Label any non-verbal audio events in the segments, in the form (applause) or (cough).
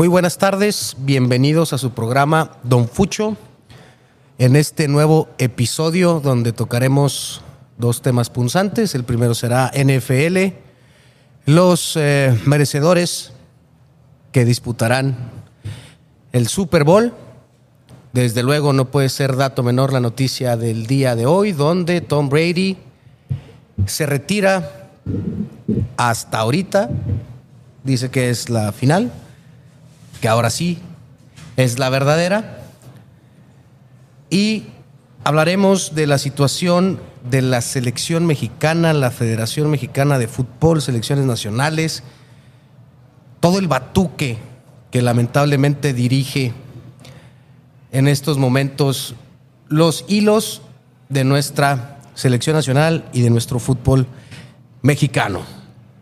Muy buenas tardes, bienvenidos a su programa Don Fucho. En este nuevo episodio donde tocaremos dos temas punzantes. El primero será NFL, los eh, merecedores que disputarán el Super Bowl. Desde luego no puede ser dato menor la noticia del día de hoy, donde Tom Brady se retira hasta ahorita. Dice que es la final, que ahora sí es la verdadera. Y hablaremos de la situación de la selección mexicana, la Federación Mexicana de Fútbol, selecciones nacionales, todo el batuque que lamentablemente dirige en estos momentos los hilos de nuestra selección nacional y de nuestro fútbol mexicano.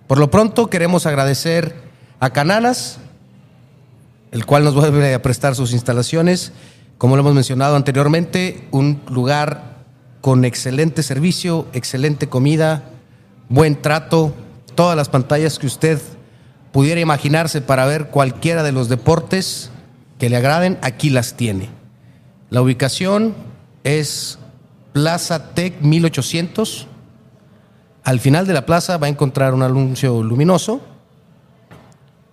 Por lo pronto queremos agradecer a Cananas, el cual nos vuelve a prestar sus instalaciones, como lo hemos mencionado anteriormente, un lugar con excelente servicio, excelente comida, buen trato, todas las pantallas que usted pudiera imaginarse para ver cualquiera de los deportes que le agraden, aquí las tiene. La ubicación es Plaza Tech 1800. Al final de la plaza va a encontrar un anuncio luminoso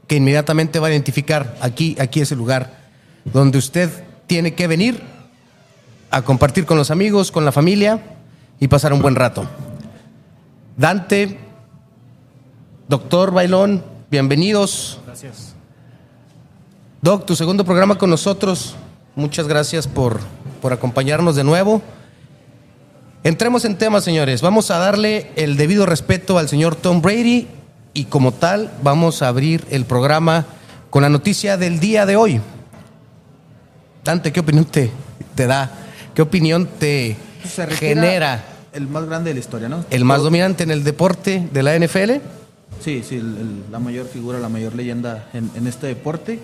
que inmediatamente va a identificar aquí, aquí es el lugar donde usted tiene que venir a compartir con los amigos, con la familia y pasar un buen rato. Dante, doctor Bailón, bienvenidos. Gracias. Doc, tu segundo programa con nosotros. Muchas gracias por, por acompañarnos de nuevo. Entremos en tema, señores. Vamos a darle el debido respeto al señor Tom Brady y como tal vamos a abrir el programa con la noticia del día de hoy. Dante, ¿qué opinión te, te da? ¿Qué opinión te Se retira genera? El más grande de la historia, ¿no? ¿El más dominante en el deporte de la NFL? Sí, sí, el- el- la mayor figura, la mayor leyenda en, en este deporte.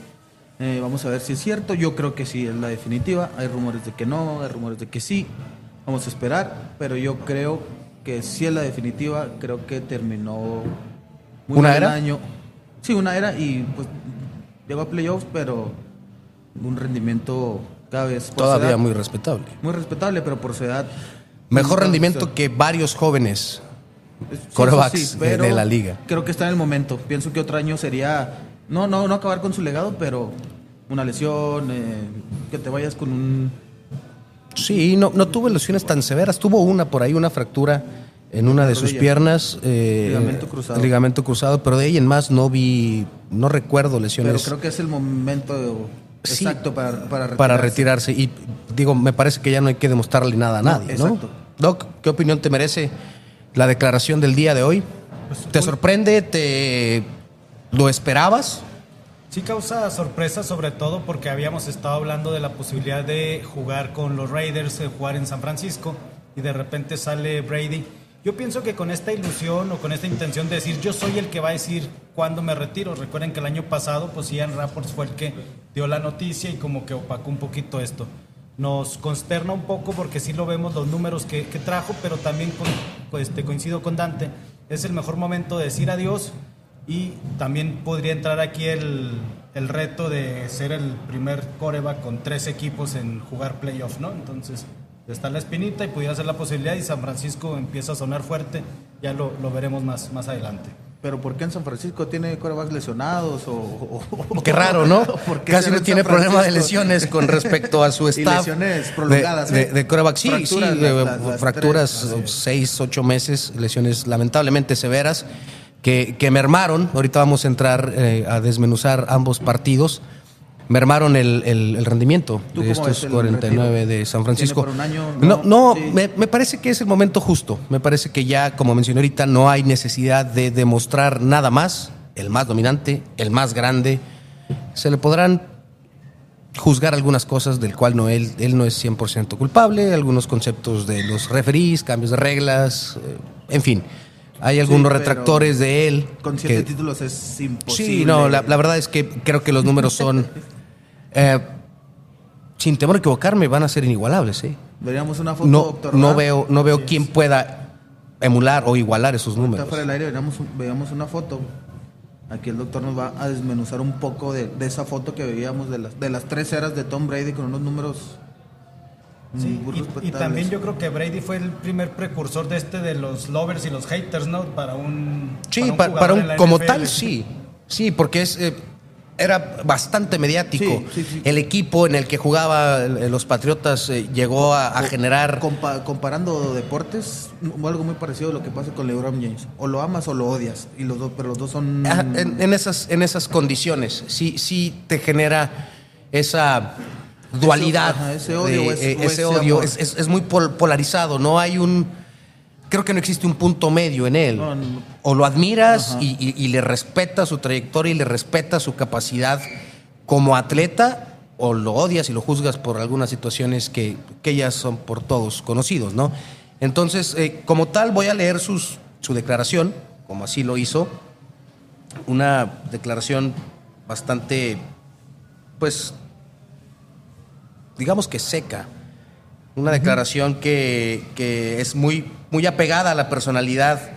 Eh, vamos a ver si es cierto. Yo creo que sí es la definitiva. Hay rumores de que no, hay rumores de que sí. Vamos a esperar, pero yo creo que sí es la definitiva. Creo que terminó ¿Una era? año. Sí, una era y pues llegó a playoffs, pero un rendimiento cada vez Todavía edad, muy respetable. muy respetable, pero por su edad. Mejor rendimiento que varios jóvenes. Sí, Corebacks de la liga. Creo que está en el momento. Pienso que otro año sería, no, no, no acabar con su legado, pero una lesión, eh, que te vayas con un... Sí, no, no tuvo lesiones tan severas. Tuvo una por ahí, una fractura en una de sus piernas. eh, Ligamento cruzado. Ligamento cruzado, pero de ahí en más no vi, no recuerdo Pero lesiones creo que es el momento Sí, exacto para, para retirarse. para retirarse. Y digo, me parece que ya no hay que demostrarle nada a nadie, ¿no? exacto. Doc, ¿qué opinión te merece la declaración del día de hoy? Pues, ¿Te sorprende? ¿Te lo esperabas? Sí causa sorpresa sobre todo porque habíamos estado hablando de la posibilidad de jugar con los Raiders, de jugar en San Francisco y de repente sale Brady. Yo pienso que con esta ilusión o con esta intención de decir yo soy el que va a decir cuándo me retiro. Recuerden que el año pasado pues Ian Rapports fue el que dio la noticia y como que opacó un poquito esto. Nos consterna un poco porque sí lo vemos los números que, trajo, pero también con- pues, este, coincido con Dante. Es el mejor momento de decir adiós y también podría entrar aquí el, el reto de ser el primer coreback con tres equipos en jugar playoff, ¿no? Entonces, está la espinita y pudiera ser la posibilidad y San Francisco empieza a sonar fuerte, ya lo, lo veremos más, más adelante. Pero ¿por qué en San Francisco tiene corebacks lesionados o...? o- o- Qué raro, ¿no? (laughs) ¿Por qué Casi no en tiene problema de lesiones con respecto a su (laughs) Y staff. lesiones de- prolongadas, De, ¿eh? de coreback. Sí, Fracturas, sí, las- las- las fracturas, tres, seis, ocho meses, lesiones lamentablemente severas que, que mermaron. Ahorita vamos a entrar eh, a desmenuzar ambos partidos. Mermaron el, el- el rendimiento ¿Tú de estos el 49 retiro? de San ¿Tiene Francisco. por un año? No, No, no, sí. me, me parece que es el momento justo. Me parece que ya, como mencioné ahorita, no hay necesidad de demostrar nada más. El más dominante, el más grande. Se le podrán juzgar algunas cosas del cual no él, él no es 100% culpable, algunos conceptos de los referís, cambios de reglas, eh, en fin. Hay algunos retractores de él. Con siete que- títulos es imposible. Sí, no, la, la verdad es que creo que los números son, (laughs) eh, sin temor a equivocarme, van a ser inigualables. ¿eh? Veríamos una foto, No, doctor. no veo, no veo quién pueda emular o igualar esos números. fuera del aire, veríamos, veíamos una foto. Aquí el doctor nos va a desmenuzar un poco de, de esa foto que veíamos de las, de las tres eras de Tom Brady con unos números Sí, muy y- también yo creo que Brady fue el primer precursor de este de los lovers y los haters, ¿no? Para un Sí, un pa- jugador para un, como NFL. tal, sí. Sí, porque es eh, era bastante mediático. Sí, sí, sí. El equipo en el que jugaba los Patriotas eh, llegó a, generar. compa- comparando deportes, algo muy parecido a lo que pasa con LeBron James. O lo amas o lo odias. Y los dos, pero los dos son. Ajá, en, en esas, en esas condiciones, sí, sí te genera esa dualidad. ajá, ese odio de- es- eh, ese odio es, es- es muy pol- polarizado. No hay un. Creo que no existe un punto medio en él. No, no. O lo admiras y, y- y le respetas su trayectoria y le respetas su capacidad como atleta, o lo odias y lo juzgas por algunas situaciones que, que ya son por todos conocidos, ¿no? Entonces, eh, como tal, voy a leer sus, su declaración, como así lo hizo una declaración bastante, pues, digamos que seca. Una declaración que, que es muy, muy apegada a la personalidad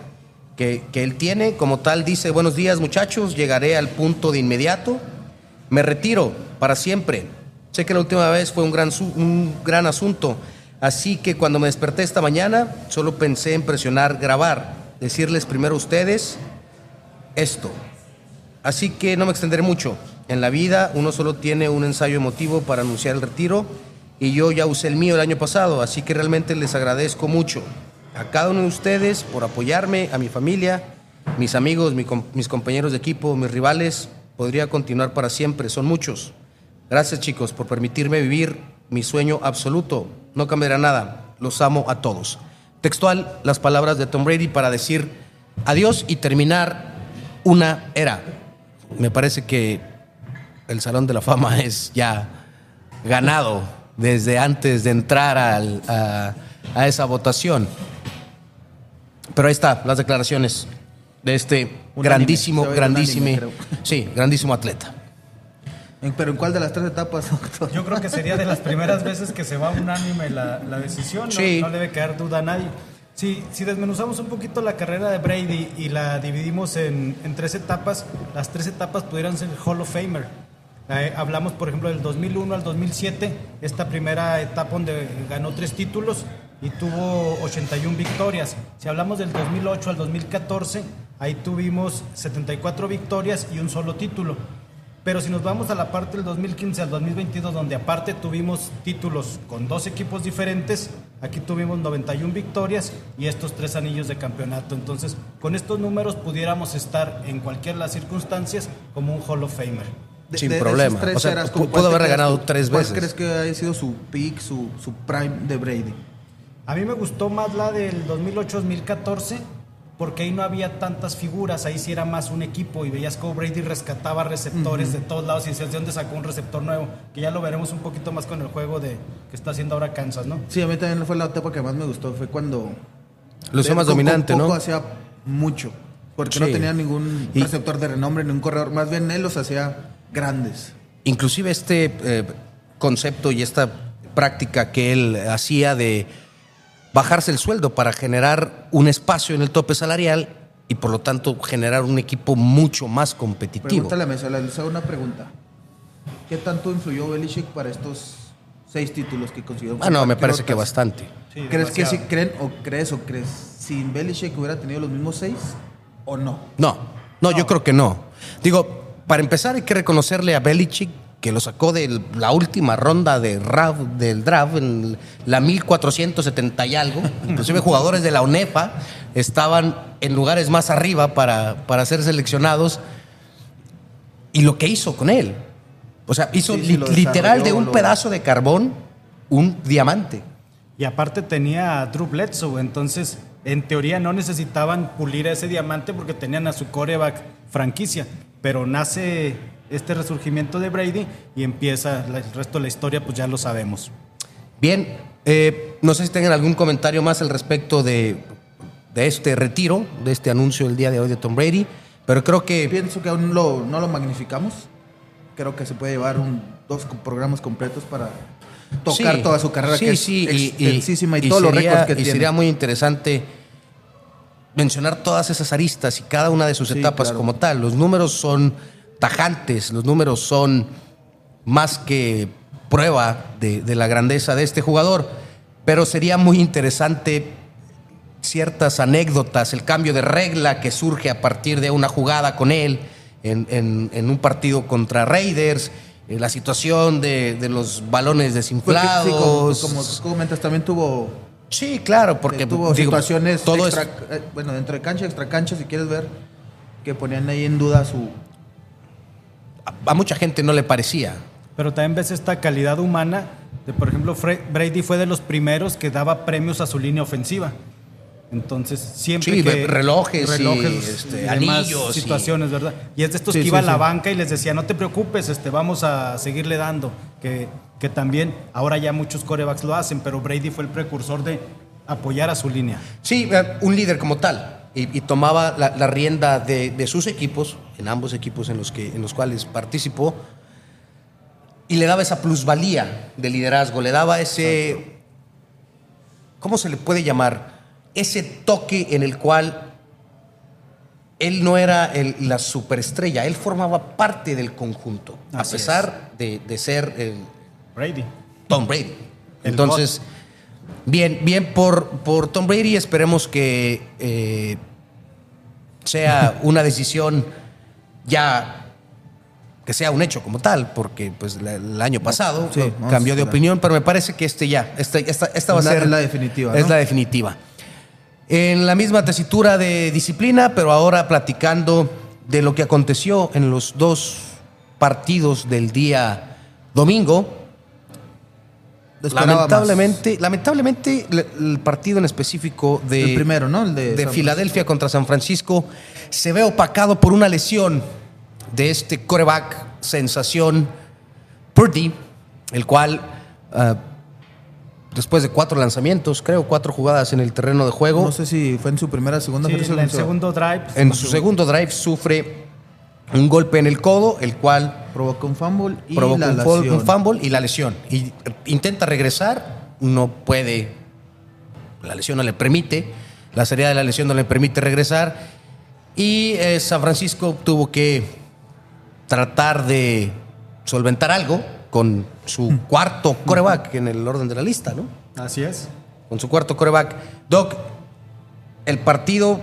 que, que él tiene. Como tal, dice, buenos días muchachos, llegaré al punto de inmediato. Me retiro para siempre. Sé que la última vez fue un gran, un gran asunto. Así que cuando me desperté esta mañana, solo pensé en presionar grabar, decirles primero a ustedes esto. Así que no me extenderé mucho. En la vida uno solo tiene un ensayo emotivo para anunciar el retiro y yo ya usé el mío el año pasado, así que realmente les agradezco mucho a cada uno de ustedes por apoyarme, a mi familia, mis amigos, mis compañeros de equipo, mis rivales. Podría continuar para siempre, son muchos. Gracias chicos por permitirme vivir mi sueño absoluto. No cambiará nada. Los amo a todos. Textual, las palabras de Tom Brady para decir adiós y terminar una era. Me parece que el Salón de la Fama (laughs) es ya ganado desde antes de entrar al- a, a esa votación. Pero ahí está, las declaraciones de este Unánime, grandísimo, grandísimo, unánime, (laughs) sí, grandísimo atleta. Pero ¿en cuál de las tres etapas, doctor? Yo creo que sería de las primeras veces que se va unánime la, la decisión, no, Sí. no debe quedar duda a nadie. Si, si desmenuzamos un poquito la carrera de Brady y la dividimos en, en tres etapas, las tres etapas pudieran ser Hall of Famer. Eh, hablamos, por ejemplo, del 2001 al 2007, esta primera etapa donde ganó tres títulos y tuvo 81 victorias. Si hablamos del 2008 al 2014, ahí tuvimos 74 victorias y un solo título. Pero si nos vamos a la parte del 2015 al 2022, donde aparte tuvimos títulos con dos equipos diferentes, aquí tuvimos 91 victorias y estos tres anillos de campeonato. Entonces, con estos números pudiéramos estar en cualquier de las circunstancias como un Hall of Famer. De- Sin de- de problema. tres O sea, eras, pu- ¿con pudo cuál haber ganado tres ¿Cuál veces. crees que haya sido su peak, su, su prime de Brady? A mí me gustó más la del 2008-2014 porque ahí no había tantas figuras, ahí sí era más un equipo y veías cómo Brady rescataba receptores de todos lados y decías de dónde sacó un receptor nuevo, que ya lo veremos un poquito más con el juego de que está haciendo ahora Kansas, ¿no? Sí, a mí también fue la etapa que más me gustó. Fue cuando. Lo hizo de- más dominante, poco ¿no? hacía mucho. Porque Sí. no tenía ningún receptor de renombre, ni un corredor. Más bien él los hacía grandes. Inclusive este eh, concepto y esta práctica que él hacía de bajarse el sueldo para generar un espacio en el tope salarial y por lo tanto generar un equipo mucho más competitivo. Pregúntale a Mesa, le hago una pregunta. ¿Qué tanto influyó Belichick para estos seis títulos que consiguió? Ah, no, me parece que bastante. Sí, ¿Crees que si creen o crees o crees sin Belichick hubiera tenido los mismos seis o no? No, no, yo creo que no. Digo, para empezar hay que reconocerle a Belichick que lo sacó de la última ronda de del draft, en la 1470 y algo. (laughs) Inclusive jugadores de la UNEFA estaban en lugares más arriba para, para ser seleccionados. Y lo que hizo con él. O sea, hizo Sí, li- literal de un lo- pedazo de carbón un diamante. Y aparte tenía a Drew Bledsoe, entonces en teoría no necesitaban pulir ese diamante porque tenían a su coreback franquicia, pero nace este resurgimiento de Brady y empieza el resto de la historia, pues ya lo sabemos. Bien, eh, no sé si tengan algún comentario más al respecto de, de este retiro, de este anuncio del día de hoy de Tom Brady, pero creo que Pienso que aún lo- no lo magnificamos. Creo que se puede llevar un, dos programas completos para tocar Sí, toda su carrera, sí, que es sí, y- y- extensísima y, y todos los récords que y tiene. sería muy interesante mencionar todas esas aristas y cada una de sus Sí, etapas claro. como tal. Los números son tajantes, los números son más que prueba de, de la grandeza de este jugador, pero sería muy interesante ciertas anécdotas, el cambio de regla que surge a partir de una jugada con él en, en- en un partido contra Raiders, eh, la situación de, de los balones desinflados. sí, como, como tú comentas, también tuvo, Sí, claro, porque tuvo digo, situaciones todo es- extra, eh, bueno, dentro de cancha, extra cancha, si quieres ver, que ponían ahí en duda su... a, a mucha gente no le parecía. Pero también ves esta calidad humana. De, por ejemplo, Fre- Brady fue de los primeros que daba premios a su línea ofensiva. Entonces, siempre Sí, que... relojes y, este, anillos y- situaciones, ¿verdad? Y es de estos Sí, que sí, iba a la sí. banca y les decía, no te preocupes, este, vamos a seguirle dando. Que, que también, ahora ya muchos corebacks lo hacen, pero Brady fue el precursor de apoyar a su línea. Sí, eh, un líder como tal. Y, y tomaba la, la rienda de, de sus equipos, en ambos equipos en los, que, en los cuales participó, y le daba esa plusvalía de liderazgo, le daba ese, ¿cómo se le puede llamar? Ese toque en el cual él no era el- la superestrella, él formaba parte del conjunto, a pesar de, de ser el, Brady. Tom Brady. El Entonces, bien, bien por, por Tom Brady, esperemos que eh, sea una decisión ya que sea un hecho como tal, porque pues la- el año pasado Sí, no, vamos cambió de opinión, pero me parece que este ya, este, esta, esta va a ser es la definitiva, Es ¿no? la definitiva. En la misma tesitura de disciplina, pero ahora platicando de lo que aconteció en los dos partidos del día domingo. Esperaba más. Lamentablemente, lamentablemente le- el partido en específico de, El primero, ¿no? El de Filadelfia contra San Francisco se ve opacado por una lesión de este coreback sensación Purdy, el cual ah, después de cuatro lanzamientos, creo cuatro jugadas en el terreno de juego, No sé si fue en su primera, segunda Sí, en el segundo drive. en su segundo drive sufre un golpe en el codo, el cual Provoca un fumble y provoca la un, lesión. un fumble y la lesión. Y intenta regresar, no puede, la lesión no le permite, la seriedad de la lesión no le permite regresar. Y eh, San Francisco tuvo que tratar de solventar algo con su cuarto coreback en el orden de la lista, ¿no? Así es. Con su cuarto coreback. Doc, el partido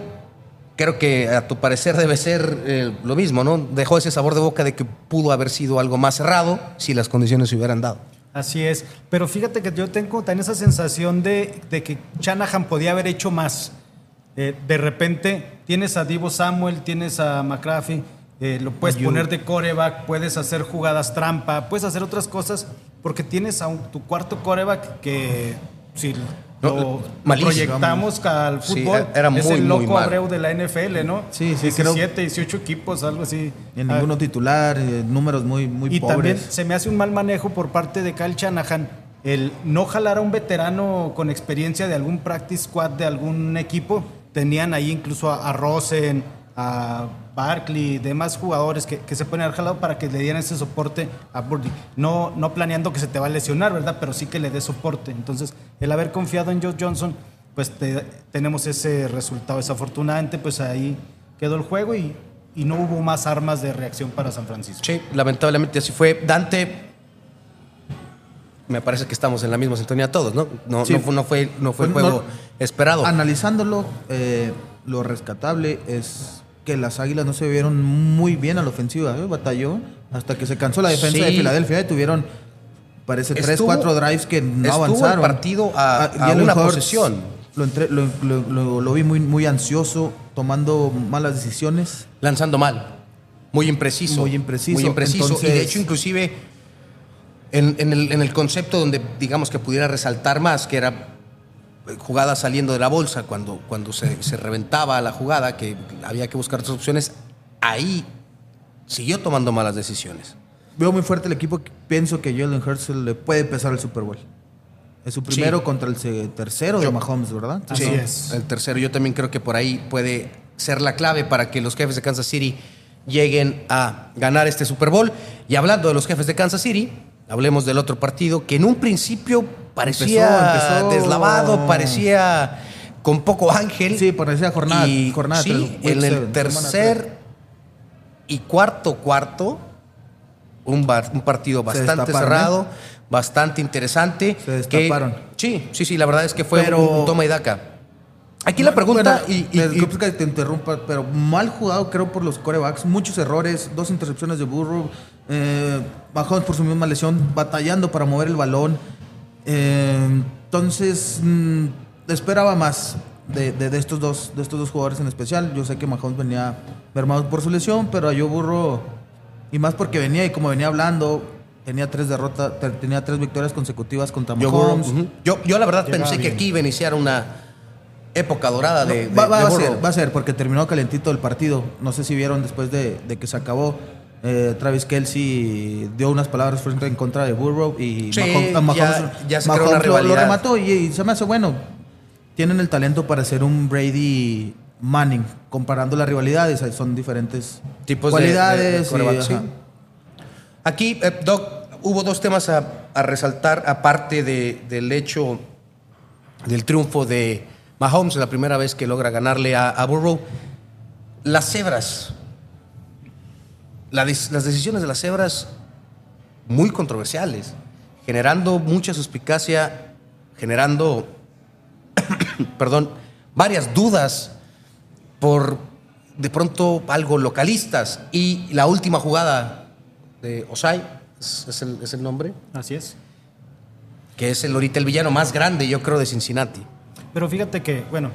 creo que a tu parecer debe ser eh, lo mismo, ¿no? Dejó ese sabor de boca de que pudo haber sido algo más cerrado si las condiciones se hubieran dado. Así es. Pero fíjate que yo tengo también esa sensación de, de que Shanahan podía haber hecho más. Eh, de repente tienes a Divo Samuel, tienes a McCraffy, eh, lo puedes poner de coreback, puedes hacer jugadas trampa, puedes hacer otras cosas, porque tienes a un- tu cuarto coreback que si lo proyectamos al Sí, fútbol, era es muy, el muy loco. Abreu de la NFL, ¿no? Sí, sí, creo- 17, 18 equipos, algo así. En Ah, ninguno titular, eh, números muy, muy y pobres. también se me hace un mal manejo por parte de Kyle Shanahan el no jalar a un veterano con experiencia de algún practice squad de algún equipo. Tenían ahí incluso a, a Rosen, a Barkley, demás jugadores que, que se pueden haber jalado para que le dieran ese soporte a Burdy. No, no planeando que se te va a lesionar, ¿verdad? Pero sí que le dé soporte. Entonces, el haber confiado en Joe Johnson, pues te- tenemos ese resultado. Desafortunadamente, pues ahí quedó el juego y, y no hubo más armas de reacción para San Francisco. Sí, lamentablemente así fue. Dante, me parece que estamos en la misma sintonía todos, ¿no? No, Sí. no, fue, no fue, no fue el Pues, juego no- esperado. Analizándolo, eh, lo rescatable es que las Águilas no se vieron muy bien a la ofensiva, ¿eh? batalló hasta que se cansó la defensa Sí. de Filadelfia y tuvieron, parece, tres, cuatro drives que no estuvo el avanzaron. partido a- a Jalen una posesión. Lo, entré- lo, lo- lo- lo vi muy, muy ansioso, tomando malas decisiones. lanzando mal. Muy impreciso. Muy impreciso. Muy impreciso. y de hecho, inclusive, en, en el, en el concepto donde, digamos, que pudiera resaltar más, que era eh, jugada saliendo de la bolsa, cuando, cuando se, se reventaba la jugada, que había que buscar otras opciones, ahí siguió tomando malas decisiones. Veo muy fuerte el equipo. Pienso que Jalen Hurts le puede pesar el Super Bowl. Es su primero Sí. contra el tercero de Yo- Mahomes, ¿verdad? Así Sí, es. El tercero, yo también creo que por ahí puede ser la clave para que los jefes de Kansas City lleguen a ganar este Super Bowl. Y hablando de los jefes de Kansas City, hablemos del otro partido que en un principio parecía Empezó- empezó- deslavado, parecía con poco ángel. Sí, por esa jornada. Y jornada sí, tres, en el seven, tercer y cuarto cuarto, un, bar- un partido bastante cerrado, bastante interesante. Se que- destaparon. sí, sí, sí, la verdad es que fue Pero- un, un toma y daca. Aquí la pregunta, Bueno, y, y- y- que te interrumpa, pero mal jugado creo por los corebacks, muchos errores, dos intercepciones de Burrow, eh, Mahomes por su misma lesión, batallando para mover el balón. Eh, entonces, mm, esperaba más de, de- de estos dos, de estos dos jugadores en especial. Yo sé que Mahomes venía mermado por su lesión, pero a Joe Burrow, y más porque venía y como venía hablando, tenía tres derrotas, te- tenía tres victorias consecutivas contra yo, Mahomes. yo, yo la verdad Llegaba pensé que aquí iba a iniciar una época dorada de, de- va, va de a ser, va a ser, porque terminó calentito el partido. No sé si vieron después de, de que se acabó. Eh, Travis Kelsey dio unas palabras en contra de Burrow y Sí, Mahomes, ya- ya se creó Mahomes una lo- remató y, y se me hace bueno. Tienen el talento para ser un Brady Manning, comparando las rivalidades, son diferentes Tipos de- de- de cualidades. y, quarterback, sí. ajá. Aquí, eh, Doc, hubo dos temas a, a resaltar, aparte de- del hecho del triunfo de Mahomes, la primera vez que logra ganarle a, a Burrow. Las cebras. La des- las decisiones de las cebras muy controversiales, generando mucha suspicacia, generando, (coughs) perdón, varias dudas por de pronto algo localistas. Y la última jugada de Osai, es, es el, es el nombre, Así es. que es el ahorita el villano más grande, yo creo, de Cincinnati. Pero fíjate que, bueno,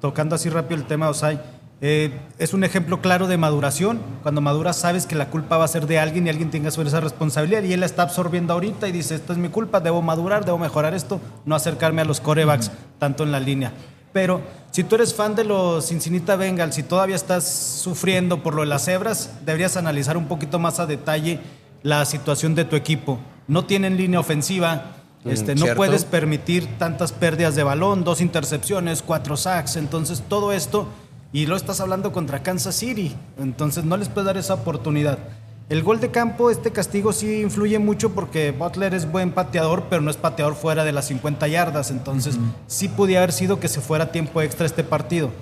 tocando así rápido el tema de Osai, eh, es un ejemplo claro de maduración. Cuando maduras sabes que la culpa va a ser de alguien y alguien tenga esa responsabilidad y él la está absorbiendo ahorita y dice, esto es mi culpa, debo madurar, debo mejorar esto, no acercarme a los corebacks tanto en la línea. Pero si tú eres fan de los Cincinnati Bengals y todavía estás sufriendo por lo de las cebras, deberías analizar un poquito más a detalle la situación de tu equipo. No tienen línea ofensiva, Mm, este, no puedes permitir tantas pérdidas de balón, dos intercepciones, cuatro sacks, entonces todo esto, y lo estás hablando contra Kansas City, entonces no les puedes dar esa oportunidad. El gol de campo, este castigo sí influye mucho porque Butler es buen pateador, pero no es pateador fuera de las 50 yardas, entonces sí podía haber sido que se fuera tiempo extra este partido.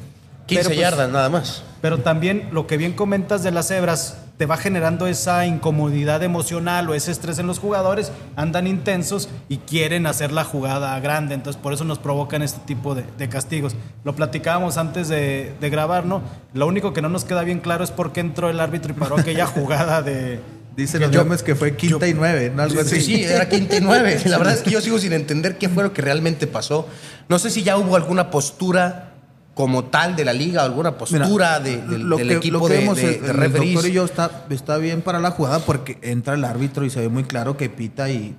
15 Pero, pues, yardas nada más. Pero también lo que bien comentas de las cebras te va generando esa incomodidad emocional o ese estrés en los jugadores, andan intensos y quieren hacer la jugada grande, entonces por eso nos provocan este tipo de, de castigos. Lo platicábamos antes de, de grabar, ¿no? Lo único que no nos queda bien claro es por qué entró el árbitro y paró aquella jugada de... Dicen los memes que fue quinta y nueve, ¿no? Algo Sí, así. sí, era quinta y nueve. (laughs) La verdad es que yo sigo sin entender qué fue lo que realmente pasó. No sé si ya hubo alguna postura como tal de la liga, alguna Mira, postura de- del, lo del que- equipo lo que de, vemos de- de el doctor y yo está, está bien para la jugada porque entra el árbitro y se ve muy claro que pita y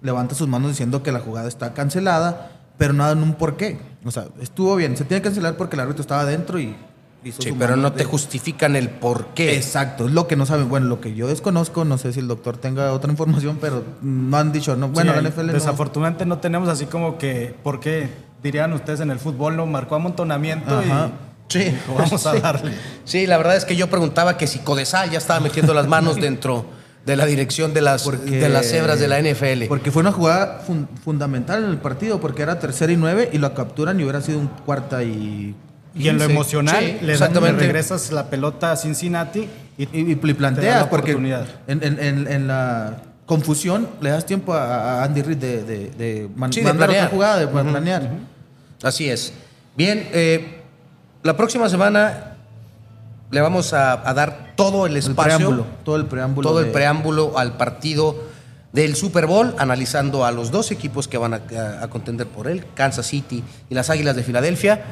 levanta sus manos diciendo que la jugada está cancelada, pero nada en un porqué. O sea, estuvo bien. Se tiene que cancelar porque el árbitro estaba adentro y hizo Sí, su pero no te justifican el por qué. Exacto, es lo que no saben. Bueno, lo que yo desconozco, no sé si el doctor tenga otra información, pero no han dicho, no. Bueno, Sí, la NFL no. Desafortunadamente no tenemos así como que, ¿por qué? Dirían ustedes en el fútbol, lo marcó amontonamiento Ajá. Sí. y vamos a (laughs) Sí. darle. Sí, la verdad es que yo preguntaba que si Codesal ya estaba metiendo las manos dentro de la dirección de las, Porque- de las cebras de la NFL. Porque fue una jugada fun- fundamental en el partido, porque era tercera y nueve y lo capturan y hubiera sido un cuarta y. Y en lo 15. emocional, Sí, le, dan- le exactamente. regresas la pelota a Cincinnati y, planteas, la porque en, en- en- en la confusión le das tiempo a, Andy Reid de, de- de man- Sí, de mandar planear. otra jugada, de planear. Así es. Bien, eh, la próxima semana le vamos a, a dar todo el El espacio. preámbulo, todo el preámbulo. todo el de- preámbulo al partido del Super Bowl, analizando a los dos equipos que van a, a- a contender por él, Kansas City y las Águilas de Filadelfia.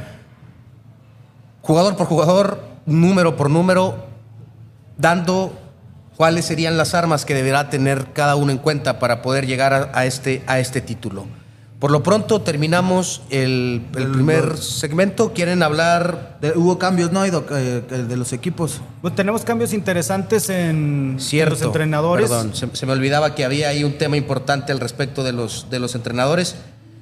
Jugador por jugador, número por número, dando cuáles serían las armas que deberá tener cada uno en cuenta para poder llegar a, a este, a este título. Por lo pronto terminamos el, el El- primer segmento. ¿Quieren hablar de- hubo cambios, ¿no? Eh, de los equipos. Pues tenemos cambios interesantes en, los entrenadores. Perdón, se, se me olvidaba que había ahí un tema importante al respecto de los, de los entrenadores.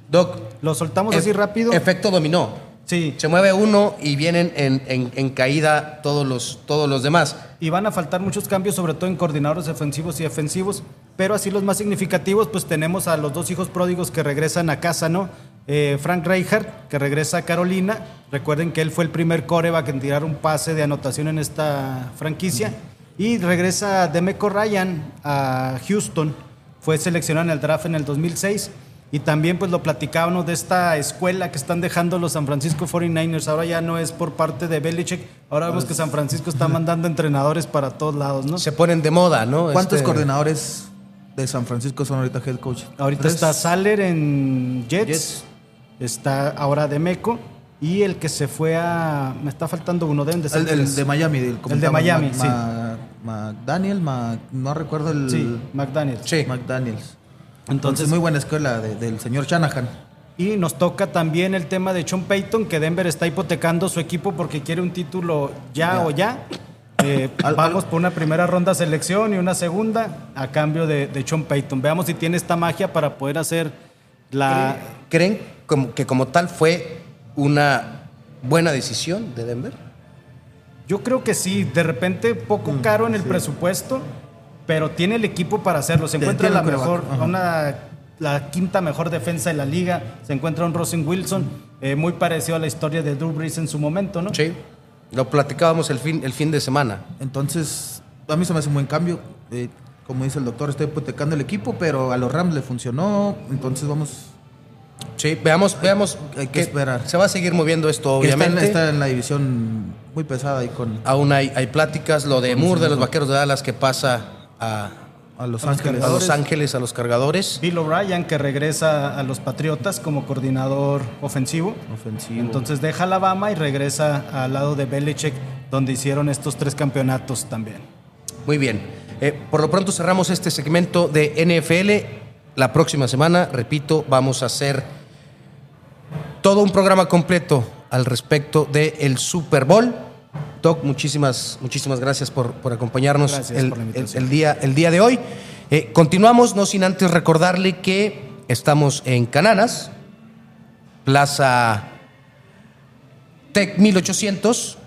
Doc. Lo soltamos así rápido. Efecto dominó. Sí, Se mueve uno y vienen en, en- en caída todos los, todos los demás. y van a faltar muchos cambios, sobre todo en coordinadores ofensivos y defensivos, pero así los más significativos, pues tenemos a los dos hijos pródigos que regresan a casa, ¿no? eh, Frank Reichardt, que regresa a Carolina. Recuerden que él fue el primer coreback en tirar un pase de anotación en esta franquicia. Y regresa Demeco Ryan a Houston. Fue seleccionado en el draft en el 2006. Y también pues lo platicábamos de esta escuela que están dejando los San Francisco 49ers. Ahora ya no es por parte de Belichick. Ahora vemos que San Francisco está mandando entrenadores para todos lados, ¿no? Se ponen de moda, ¿no? ¿Cuántos Este- coordinadores de San Francisco son ahorita head coach? Ahorita ¿Tres? está Saller en Jets, Jets. está ahora Demeco y el que se fue a... Me está faltando uno, deben de ser El, el de Miami. El, El de Miami, Mac- sí. Mac- McDaniel, Mac- no recuerdo el... Sí, McDaniels. Sí. McDaniels. Entonces, muy buena escuela de- del señor Shanahan. y nos toca también el tema de Sean Payton, que Denver está hipotecando su equipo porque quiere un título ya, Ya. o ya. Eh, (laughs) vamos por una primera ronda selección y una segunda a cambio de, de Sean Payton. Veamos si tiene esta magia para poder hacer la... ¿Creen como- que como tal fue una buena decisión de Denver? Yo creo que sí, de repente poco Mm, caro en el presupuesto, pero tiene el equipo para hacerlo. Se encuentra tiene la mejor, ajá. una, la quinta mejor defensa de la liga. Se encuentra un Rosen Wilson, eh, muy parecido a la historia de Drew Brees en su momento, ¿no? Sí. Lo platicábamos el fin, el fin de semana. Entonces, a mí se me hace un buen cambio. Eh, como dice el doctor, está hipotecando el equipo, pero a los Rams le funcionó. Entonces vamos... Sí, veamos, veamos. hay que esperar. Se va a seguir moviendo esto, que está, en, obviamente. está en la división muy pesada y con Aún hay, hay pláticas. Lo de Moore de los Vaqueros de Dallas que pasa a, a Los A los Ángeles. a Los Ángeles, a los cargadores. Bill O'Brien, que regresa a los Patriotas como coordinador ofensivo. Ofensivo. Entonces deja Alabama y regresa al lado de Belichick, donde hicieron estos tres campeonatos también. Muy bien. Eh, por lo pronto cerramos este segmento de NFL. La próxima semana, repito, vamos a hacer todo un programa completo al respecto del Super Bowl. Doc, muchísimas, muchísimas gracias por, por acompañarnos Gracias el, por la el- invitación. el día, el día de hoy. Eh, continuamos, no sin antes recordarle que estamos en Cananas, Plaza Tech 1800.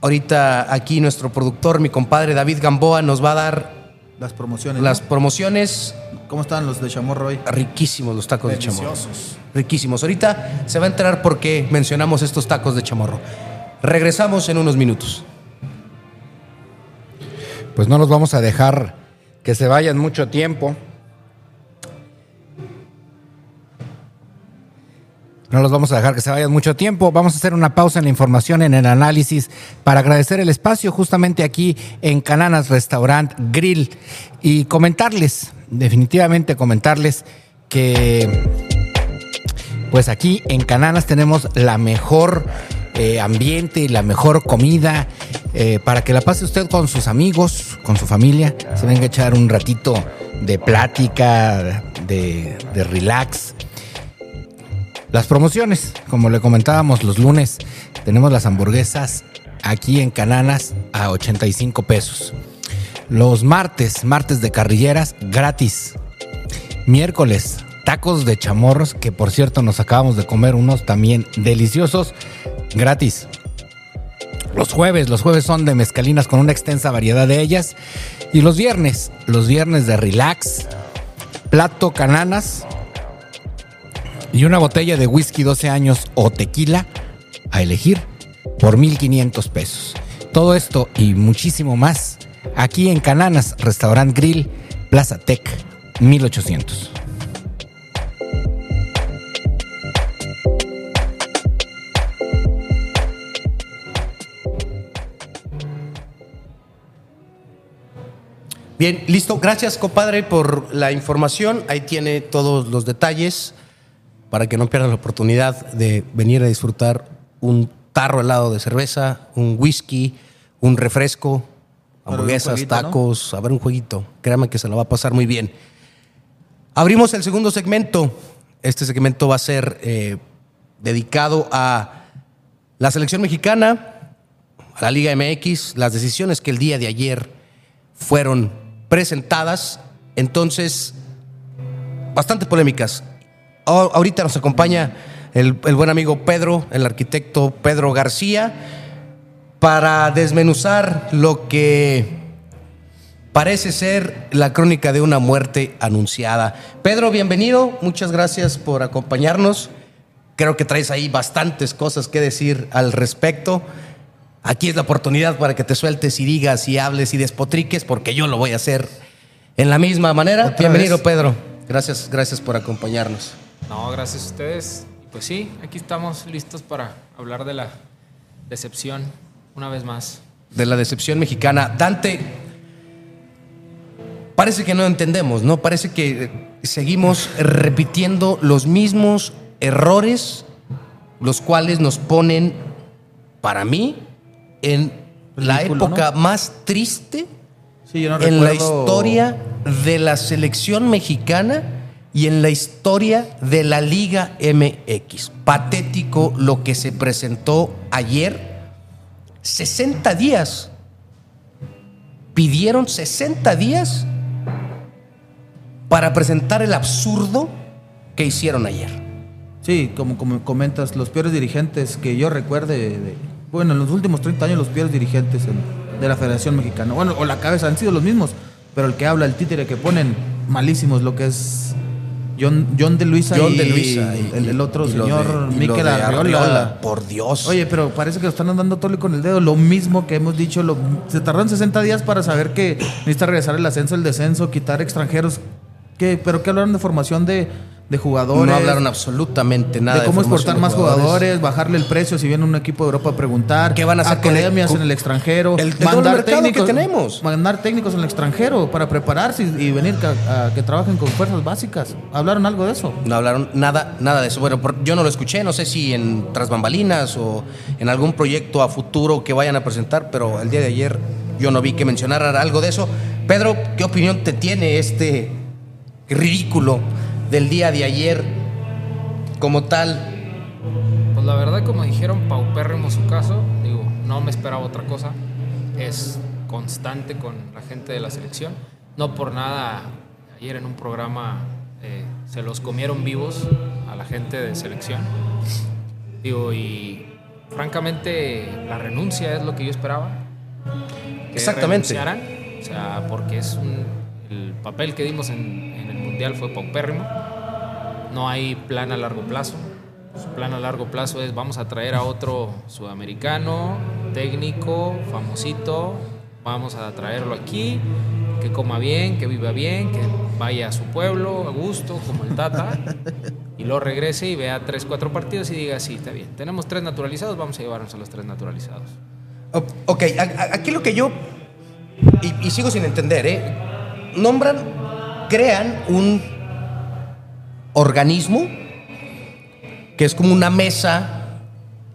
Ahorita aquí nuestro productor, mi compadre David Gamboa, nos va a dar Las promociones. las ¿no? promociones. ¿Cómo están los de Chamorro hoy? Riquísimos los tacos de chamorro. Riquísimos. Ahorita se va a enterar por qué mencionamos estos tacos de chamorro. Regresamos en unos minutos. Pues no los vamos a dejar que se vayan mucho tiempo. No los vamos a dejar que se vayan mucho tiempo. Vamos a hacer una pausa en la información, en el análisis, para agradecer el espacio justamente aquí en Cananas Restaurant Grill y comentarles, definitivamente comentarles que pues aquí en Cananas tenemos la mejor eh, ambiente la mejor comida eh, para que la pase usted con sus amigos, con su familia, se venga a echar un ratito de plática, de, de relax. Las promociones, como le comentábamos los lunes, tenemos las hamburguesas aquí en Cananas a 85 pesos. Los martes, martes de carrilleras, gratis. Miércoles, tacos de chamorros, que por cierto nos acabamos de comer unos también deliciosos, gratis. Los jueves, los jueves son de mezcalinas con una extensa variedad de ellas. Y los viernes, los viernes de relax, plato cananas y una botella de whisky 12 años o tequila a elegir por 1.500 pesos. Todo esto y muchísimo más aquí en Cananas, Restaurant Grill, Plaza Tech, 1800. Bien, listo. Gracias, compadre, por la información. Ahí tiene todos los detalles para que no pierdan la oportunidad de venir a disfrutar un tarro helado de cerveza, un whisky, un refresco, hamburguesas, jueguito, ¿no? tacos, a ver un jueguito. Créame que se lo va a pasar muy bien. Abrimos el segundo segmento. Este segmento va a ser eh, dedicado a la selección mexicana, a la Liga MX, las decisiones que el día de ayer fueron presentadas, entonces bastante polémicas. Ahorita nos acompaña el, el buen amigo Pedro, el arquitecto Pedro García, para desmenuzar lo que parece ser la crónica de una muerte anunciada. Pedro, bienvenido, muchas gracias por acompañarnos. Creo que traes ahí bastantes cosas que decir al respecto. Aquí es la oportunidad para que te sueltes y digas y hables y despotriques, porque yo lo voy a hacer en la misma manera. ¿Otra Bienvenido, vez? Pedro. Gracias, gracias por acompañarnos. No, gracias a ustedes. Y Pues sí, aquí estamos listos para hablar de la decepción una vez más. de la decepción mexicana. Dante, parece que no entendemos, ¿no? Parece que eh, seguimos repitiendo los mismos errores, los cuales nos ponen, para mí, en la época más triste Sí, yo no en la historia de la selección mexicana y en la historia de la Liga MX. Patético lo que se presentó ayer. 60 días. Pidieron 60 días para presentar el absurdo que hicieron ayer. Sí, como, como comentas, los peores dirigentes que yo recuerde, de- bueno, en los últimos 30 años los peores dirigentes en- de la Federación Mexicana, bueno, o la cabeza han sido los mismos, pero el que habla, el títere que ponen, malísimos, lo que es John, John de Luisa John y, de Luisa y- el, el otro y señor, Miquel. Arriola, Por Dios. Oye, pero parece que lo están andando tole con el dedo. Lo mismo que hemos dicho, lo- se tardaron 60 días para saber que necesita regresar el ascenso, el descenso, quitar extranjeros. ¿Qué? ¿Pero qué hablaron de formación de, de jugadores? no hablaron absolutamente nada de cómo exportar más jugadores. bajarle el precio si viene un equipo de Europa a preguntar. ¿Qué van a hacer con el- Academias con- en el extranjero. el- el doble mercado que tenemos? Mandar técnicos en el extranjero para prepararse y, y venir a, que trabajen con fuerzas básicas. ¿Hablaron algo de eso? No hablaron nada, nada de eso. Bueno, yo no lo escuché, no sé si en Tras Bambalinas o en algún proyecto a futuro que vayan a presentar, pero el día de ayer yo no vi que mencionaran algo de eso. Pedro, ¿qué opinión te tiene este ridículo del día de ayer como tal? Pues la verdad, como dijeron, paupérrimo su caso. Digo, no me esperaba otra cosa. Es constante con la gente de la selección. No por nada, ayer en un programa eh, se los comieron vivos a la gente de selección. Digo, y francamente, la renuncia es lo que yo esperaba. Que Exactamente. O sea, porque es un- el papel que dimos en, en el Fue paupérrimo. No hay plan a largo plazo. Su plan a largo plazo es vamos a traer a otro sudamericano, técnico, famosito, vamos a traerlo aquí, que coma bien, que viva bien, que vaya a su pueblo a gusto, como el Tata, y luego regrese y vea tres, cuatro partidos y diga, sí, está bien, tenemos tres naturalizados, vamos a llevarnos a los tres naturalizados. Ok, aquí lo que yo, y, y sigo sin entender, ¿eh? Nombran, crean un organismo que es como una mesa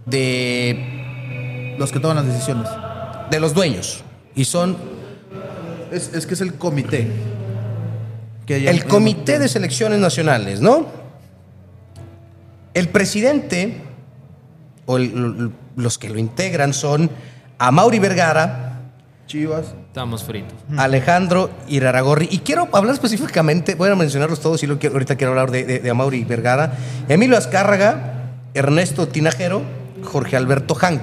de, Los que toman las decisiones. de los dueños. Y son Es, es que es el comité. Que ya- el Comité de Selecciones Nacionales, ¿no? El presidente, o el- los que lo integran son Amauri Vergara, Chivas. Estamos fritos. Alejandro Iraragorri. Y quiero hablar específicamente, voy a mencionarlos todos y lo quiero, ahorita quiero hablar de, de, de Amaury Vergara. Emilio Azcárraga, Ernesto Tinajero, Jorge Alberto Hank.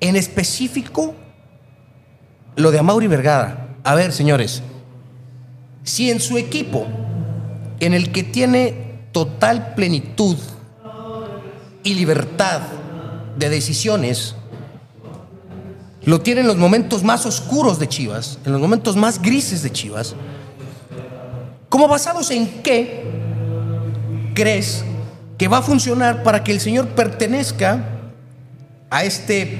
En específico, lo de Amaury Vergara. A ver, señores, si en su equipo, en el que tiene total plenitud y libertad de decisiones, lo tiene en los momentos más oscuros de Chivas, en los momentos más grises de Chivas. ¿Cómo basados en qué crees que va a funcionar para que el señor pertenezca a este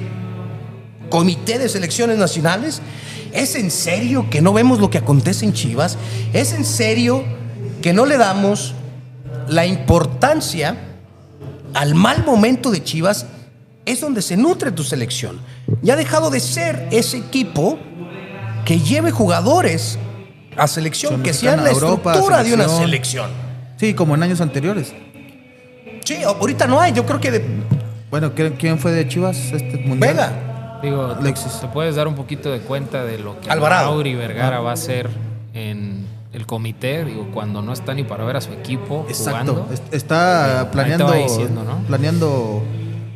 comité de selecciones nacionales? ¿Es en serio que no vemos lo que acontece en Chivas? ¿Es en serio que no le damos la importancia al mal momento de Chivas? Es donde se nutre tu selección. Ya ha dejado de ser ese equipo que lleve jugadores a selección, que sean la Europa, estructura de una selección. Sí, como en años anteriores. Sí, ahorita no hay, yo creo que de Bueno, ¿quién, fue de Chivas este mundial? Vega. Digo, te- Alexis. te puedes dar un poquito de cuenta de lo que Alvarado. Mauri Vergara va a hacer en el comité, digo, cuando no está ni para ver a su equipo Exacto. jugando. Es- Está planeando. diciendo, ¿no? Planeando.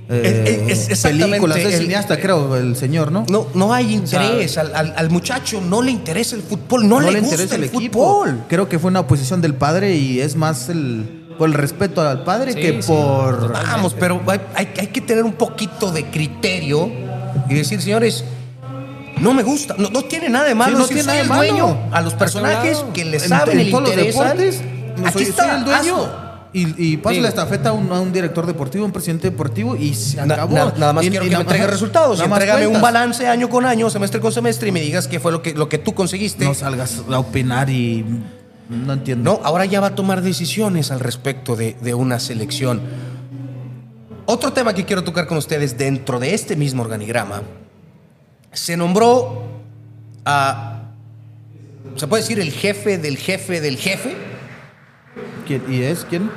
Eh, Es- es- películas. Es el- cineasta, creo, el señor, ¿no? No, no hay interés. al, al- al muchacho no le interesa el fútbol, no, le, gusta el, fútbol. Creo que fue una oposición del padre y es más el, por el respeto al padre Sí, que por... Vamos, pero hay, hay- hay que tener un poquito de criterio y decir, señores, no me gusta. No, no tiene nada de malo. Sí, no tiene nada el de malo. dueño a los personajes que le en- saben no Aquí soy, está, soy el dueño. hazlo. Y, y pasa la estafeta a un, a un director deportivo, un presidente deportivo y se acabó. na- nada más Y- quiero y que me entregue resultados. Entrégame un balance año con año, semestre con semestre y me digas qué fue lo que, lo que tú conseguiste. No salgas a opinar y no entiendo. No, ahora ya va a tomar decisiones al respecto de, de una selección. Otro tema que quiero tocar con ustedes dentro de este mismo organigrama, se nombró a, se puede decir, el jefe del jefe del jefe. ¿Quién- ¿Y es quién?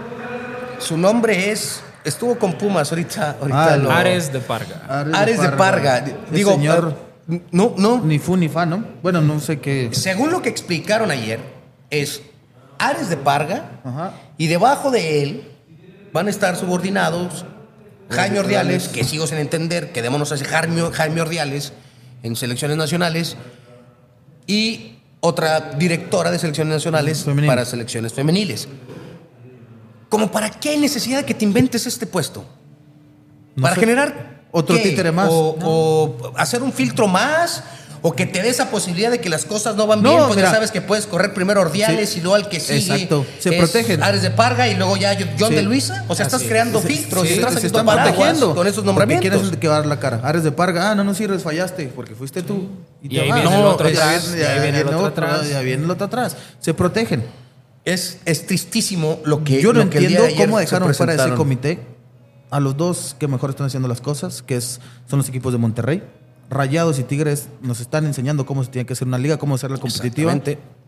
Su nombre es, estuvo con Pumas ahorita. ahorita Ah, lo- Ares de Parga. Ares de Parga. Digo, señor no, no, ni fu ni fa, ¿no? Bueno, no sé qué. Según lo que explicaron ayer, es Ares de Parga Ajá. y debajo de él van a estar subordinados Jaime Ordiales, que sigo sin entender, quedémonos así, Jaime, Jaime Ordiales en selecciones nacionales y otra directora de selecciones nacionales Femenil. para selecciones femeniles. ¿Como para qué necesidad de que te inventes este puesto? No para sé. generar Otro ¿qué? títere más. O, o hacer un filtro más. O que te dé esa posibilidad de que las cosas no van No, bien, ya mira. sabes que puedes correr primero Ordiales Sí. y luego al que sigue. Exacto. Se protegen. Ares de Parga y luego ya John Sí. de Luisa. O sea, estás Así creando Se- filtros sí, y estás se haciendo están protegiendo. con esos Porque nombramientos. ¿Quién es el que va a dar la cara? Ares de Parga. Ah, no, no sirves, fallaste. Porque fuiste tú. Y te ahí viene el No, otro ya atrás, viene- y ahí ya viene el otro, atrás. Ya viene el otro atrás. Se protegen. Es, es tristísimo lo que Yo no lo que entiendo de cómo dejaron fuera de ese comité a los dos que mejor están haciendo las cosas, que es, son los equipos de Monterrey. Rayados y Tigres nos están enseñando cómo se tiene que hacer una liga, cómo hacerla competitiva.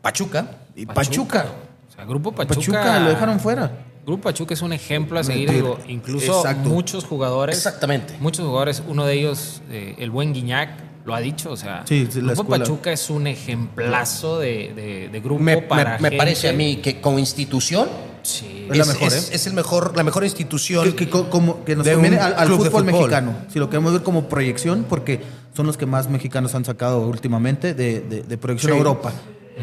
Pachuca. Y Pachuca. O sea, Grupo Pachuca. Pachuca, lo dejaron fuera. Grupo Pachuca es un ejemplo a seguir. Digo, incluso Exacto. muchos jugadores. Exactamente. Muchos jugadores, uno de ellos, eh, el buen Guiñac, lo ha dicho. O sea, Sí, sí, la Grupo escuela. Pachuca es un ejemplazo de, de- de grupo Me, para. me- me parece a mí que como institución Sí. Es la mejor, es, ¿eh? es el mejor, la mejor institución. Que, que co- como, que nos conviene al, fútbol, fútbol. mexicano. Si lo queremos ver como proyección, porque son los que más mexicanos han sacado últimamente de, de- de proyección Sí. a Europa.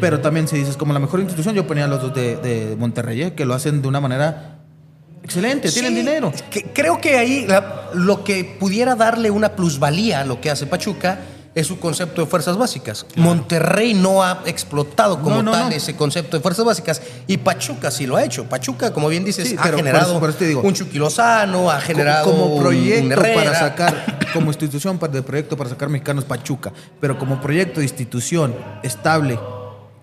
Pero también si dices como la mejor institución, yo ponía a los dos de, de Monterrey, ¿eh? que lo hacen de una manera excelente, tienen Sí, dinero. que- creo que ahí la- lo que pudiera darle una plusvalía a lo que hace Pachuca es su concepto de fuerzas básicas. Monterrey no ha explotado como No, no, tal no. ese concepto de fuerzas básicas y Pachuca sí lo ha hecho. Pachuca, como bien dices, Sí, ha por generado eso- por eso digo, un Chucky Lozano, ha generado como proyecto para sacar, (coughs) como institución de proyecto para sacar mexicanos Pachuca, pero como proyecto de institución estable.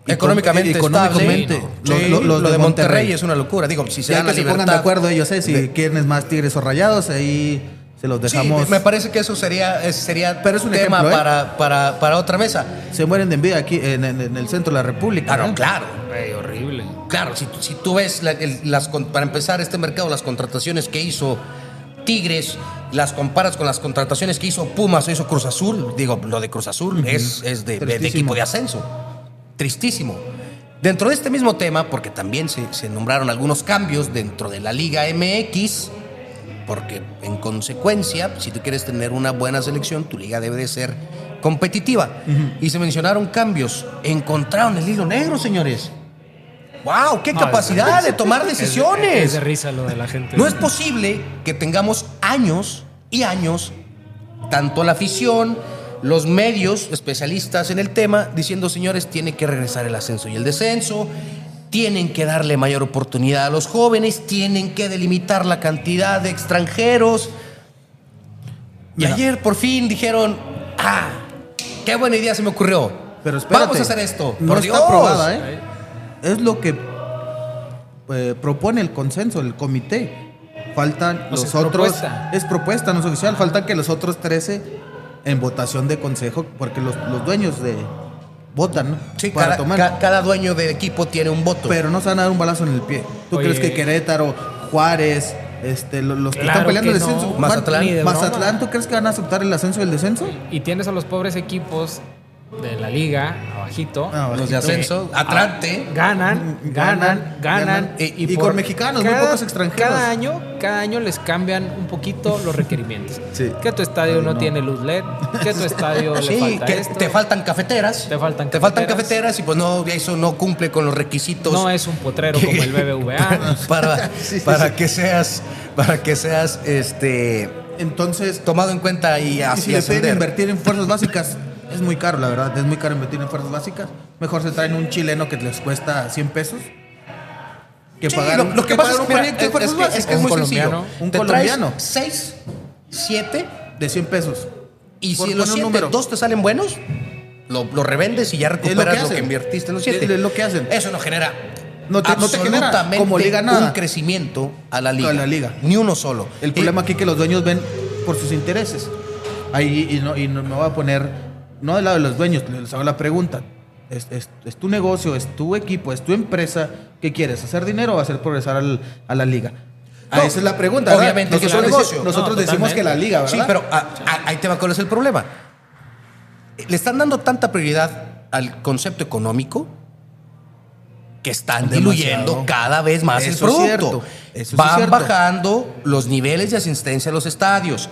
Económicamente, con- económicamente, Sí, lo de Monterrey es una locura. Digo, si se Ya dan que la se pongan de libertad acuerdo ellos, ¿eh? Si de- quieren más tigres o rayados, ahí se los Sí, dejamos. me parece que eso sería, sería Pero es un tema ejemplo, ¿eh? para, para, para otra mesa. Se mueren de envidia aquí en, en- en el centro de la República. Claro, ¿eh? claro. Horrible. Claro, si, si tú ves, la- el- las, para empezar este mercado, las contrataciones que hizo Tigres, las comparas con las contrataciones que hizo Pumas o hizo Cruz Azul, digo, lo de Cruz Azul es, es de, de- de Tristísimo. equipo de ascenso. Tristísimo. Dentro de este mismo tema, porque también se, se nombraron algunos cambios dentro de la Liga MX, porque en consecuencia, si tú quieres tener una buena selección, tu liga debe de ser competitiva. Y se mencionaron cambios. Encontraron el hilo negro, señores. ¡Wow! ¡Qué No, capacidad de tomar es de- decisiones! Es de risa lo de la gente. No es posible que tengamos años y años, tanto la afición, los medios especialistas en el tema, diciendo, señores, tiene que regresar el ascenso y el descenso, tienen que darle mayor oportunidad a los jóvenes, tienen que delimitar la cantidad de extranjeros. Y Mira. ayer por fin dijeron, ah, qué buena idea se me ocurrió. Pero espérate, Vamos a hacer esto. No por está aprobada, ¿eh? Es lo que eh, propone el consenso, el comité. Faltan No, los es otros. propuesta. Es propuesta, no es oficial. Faltan que los otros 13 en votación de consejo, porque los, los dueños de votan ¿no? Sí, para cada, tomar. ca- cada dueño de equipo tiene un voto. pero no se van a dar un balazo en el pie. ¿Tú Oye. crees que Querétaro, Juárez, este, lo- los, que Claro están peleando que el no. descenso, Mazatlán. Mazatlán. ¿tú crees que van a aceptar el ascenso y el descenso? Y tienes a los pobres equipos de la liga, abajito. Ah, Los de ascenso, Atlante. Ganan, ganan, ganan. ganan. Y- y con mexicanos, muy pocos extranjeros. Cada año, cada año les cambian un poquito los requerimientos. Sí. Que tu estadio Ay, no, no. tiene luz LED, que tu (laughs) estadio le Sí, falta que esto. te faltan cafeteras. Te faltan Te faltan cafeteras. cafeteras y pues no, eso no cumple con los requisitos. No es un potrero como el (laughs) BBVA. (laughs) para, Sí, para sí. que seas, para que seas este Entonces, tomado en cuenta y y así si le piden ascender. invertir en fuerzas básicas, es muy caro, la verdad. Es muy caro invertir en fuerzas básicas. Mejor se traen un chileno que les cuesta 100 pesos. Que Sí, pagar lo, lo que que pasa es, un mira, es- es que- es que es muy colombiano. sencillo. Un Te colombiano. traes seis, siete de 100 pesos. y si los poner un siete, número. dos te salen buenos, lo, lo revendes y ya recuperas lo que, hacen. invertiste en los siete. Es- es lo que hacen. Eso no genera No te- no te genera como liga nada. un crecimiento a la liga. A la liga. Ni uno solo. El Y- problema aquí es que los dueños ven por sus intereses. Ahí, y, no, y no me voy a poner, no del lado de los dueños, les hago la pregunta. Es, es- es tu negocio, es tu equipo, es tu empresa. ¿Qué quieres? ¿Hacer dinero o hacer progresar al- a la liga? Ah, No, esa es la pregunta. ¿verdad? obviamente que es nosotros, negocio. nosotros No, decimos que la liga, ¿verdad? Sí, pero ah, ah, ahí te va cuál es el problema. Le están dando tanta prioridad al concepto económico que están Demasiado. diluyendo cada vez más el Eso es producto. cierto, eso sí Van es cierto. bajando los niveles de asistencia a los estadios.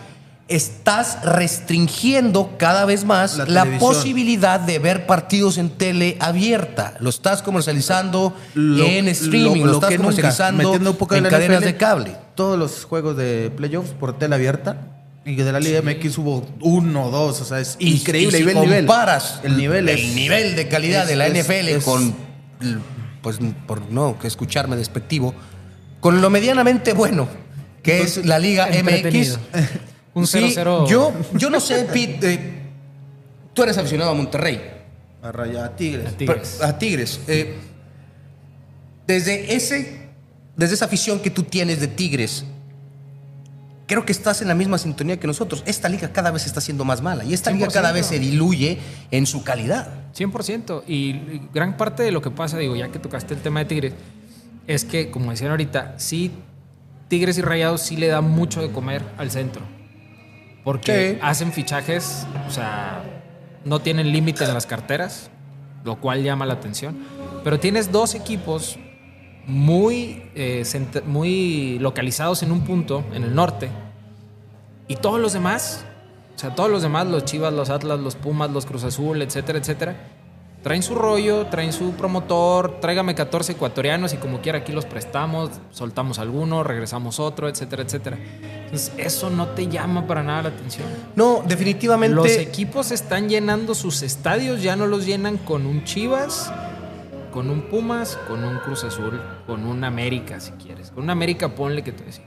Estás restringiendo cada vez más La la, posibilidad de ver partidos en tele abierta. Lo estás comercializando Lo- en streaming, lo, lo estás que nunca, comercializando de en cadenas NFL, de cable. Todos los juegos de playoffs por tele abierta y de la Liga MX hubo uno, dos, o sea, es Y- increíble. y si ve el nivel. comparas el nivel, el nivel de calidad es- de la es- NFL con pues por no escucharme despectivo con lo medianamente bueno que es la Liga MX Un Sí, 0-0. yo yo no sé Pete eh, tú eres aficionado a Monterrey a Raya- a Tigres. A Tigres. pero- a Tigres eh, desde ese desde esa afición que tú tienes de Tigres creo que estás en la misma sintonía que nosotros. Esta liga cada vez está siendo más mala y esta liga cada 100%. vez se diluye en su calidad. 100%. Y gran parte de lo que pasa, digo, ya que tocaste el tema de Tigres, es que, como decían ahorita, sí, Tigres y Rayados sí le dan mucho de comer al centro. Porque Sí. hacen fichajes, o sea, no tienen límite en las carteras, lo cual llama la atención. Pero tienes dos equipos muy, eh, muy localizados en un punto, en el norte, y todos los demás, o sea, todos los demás, los Chivas, los Atlas, los Pumas, los Cruz Azul, etcétera, etcétera, traen su rollo, traen su promotor, tráigame 14 ecuatorianos y como quiera aquí los prestamos, soltamos alguno, regresamos otro, etcétera, etcétera. Entonces, eso no te llama para nada la atención. No, definitivamente. Los equipos están llenando sus estadios, ya no los llenan con un Chivas, con un Pumas, con un Cruz Azul, con un América, si quieres. Con un América, ponle que te decía.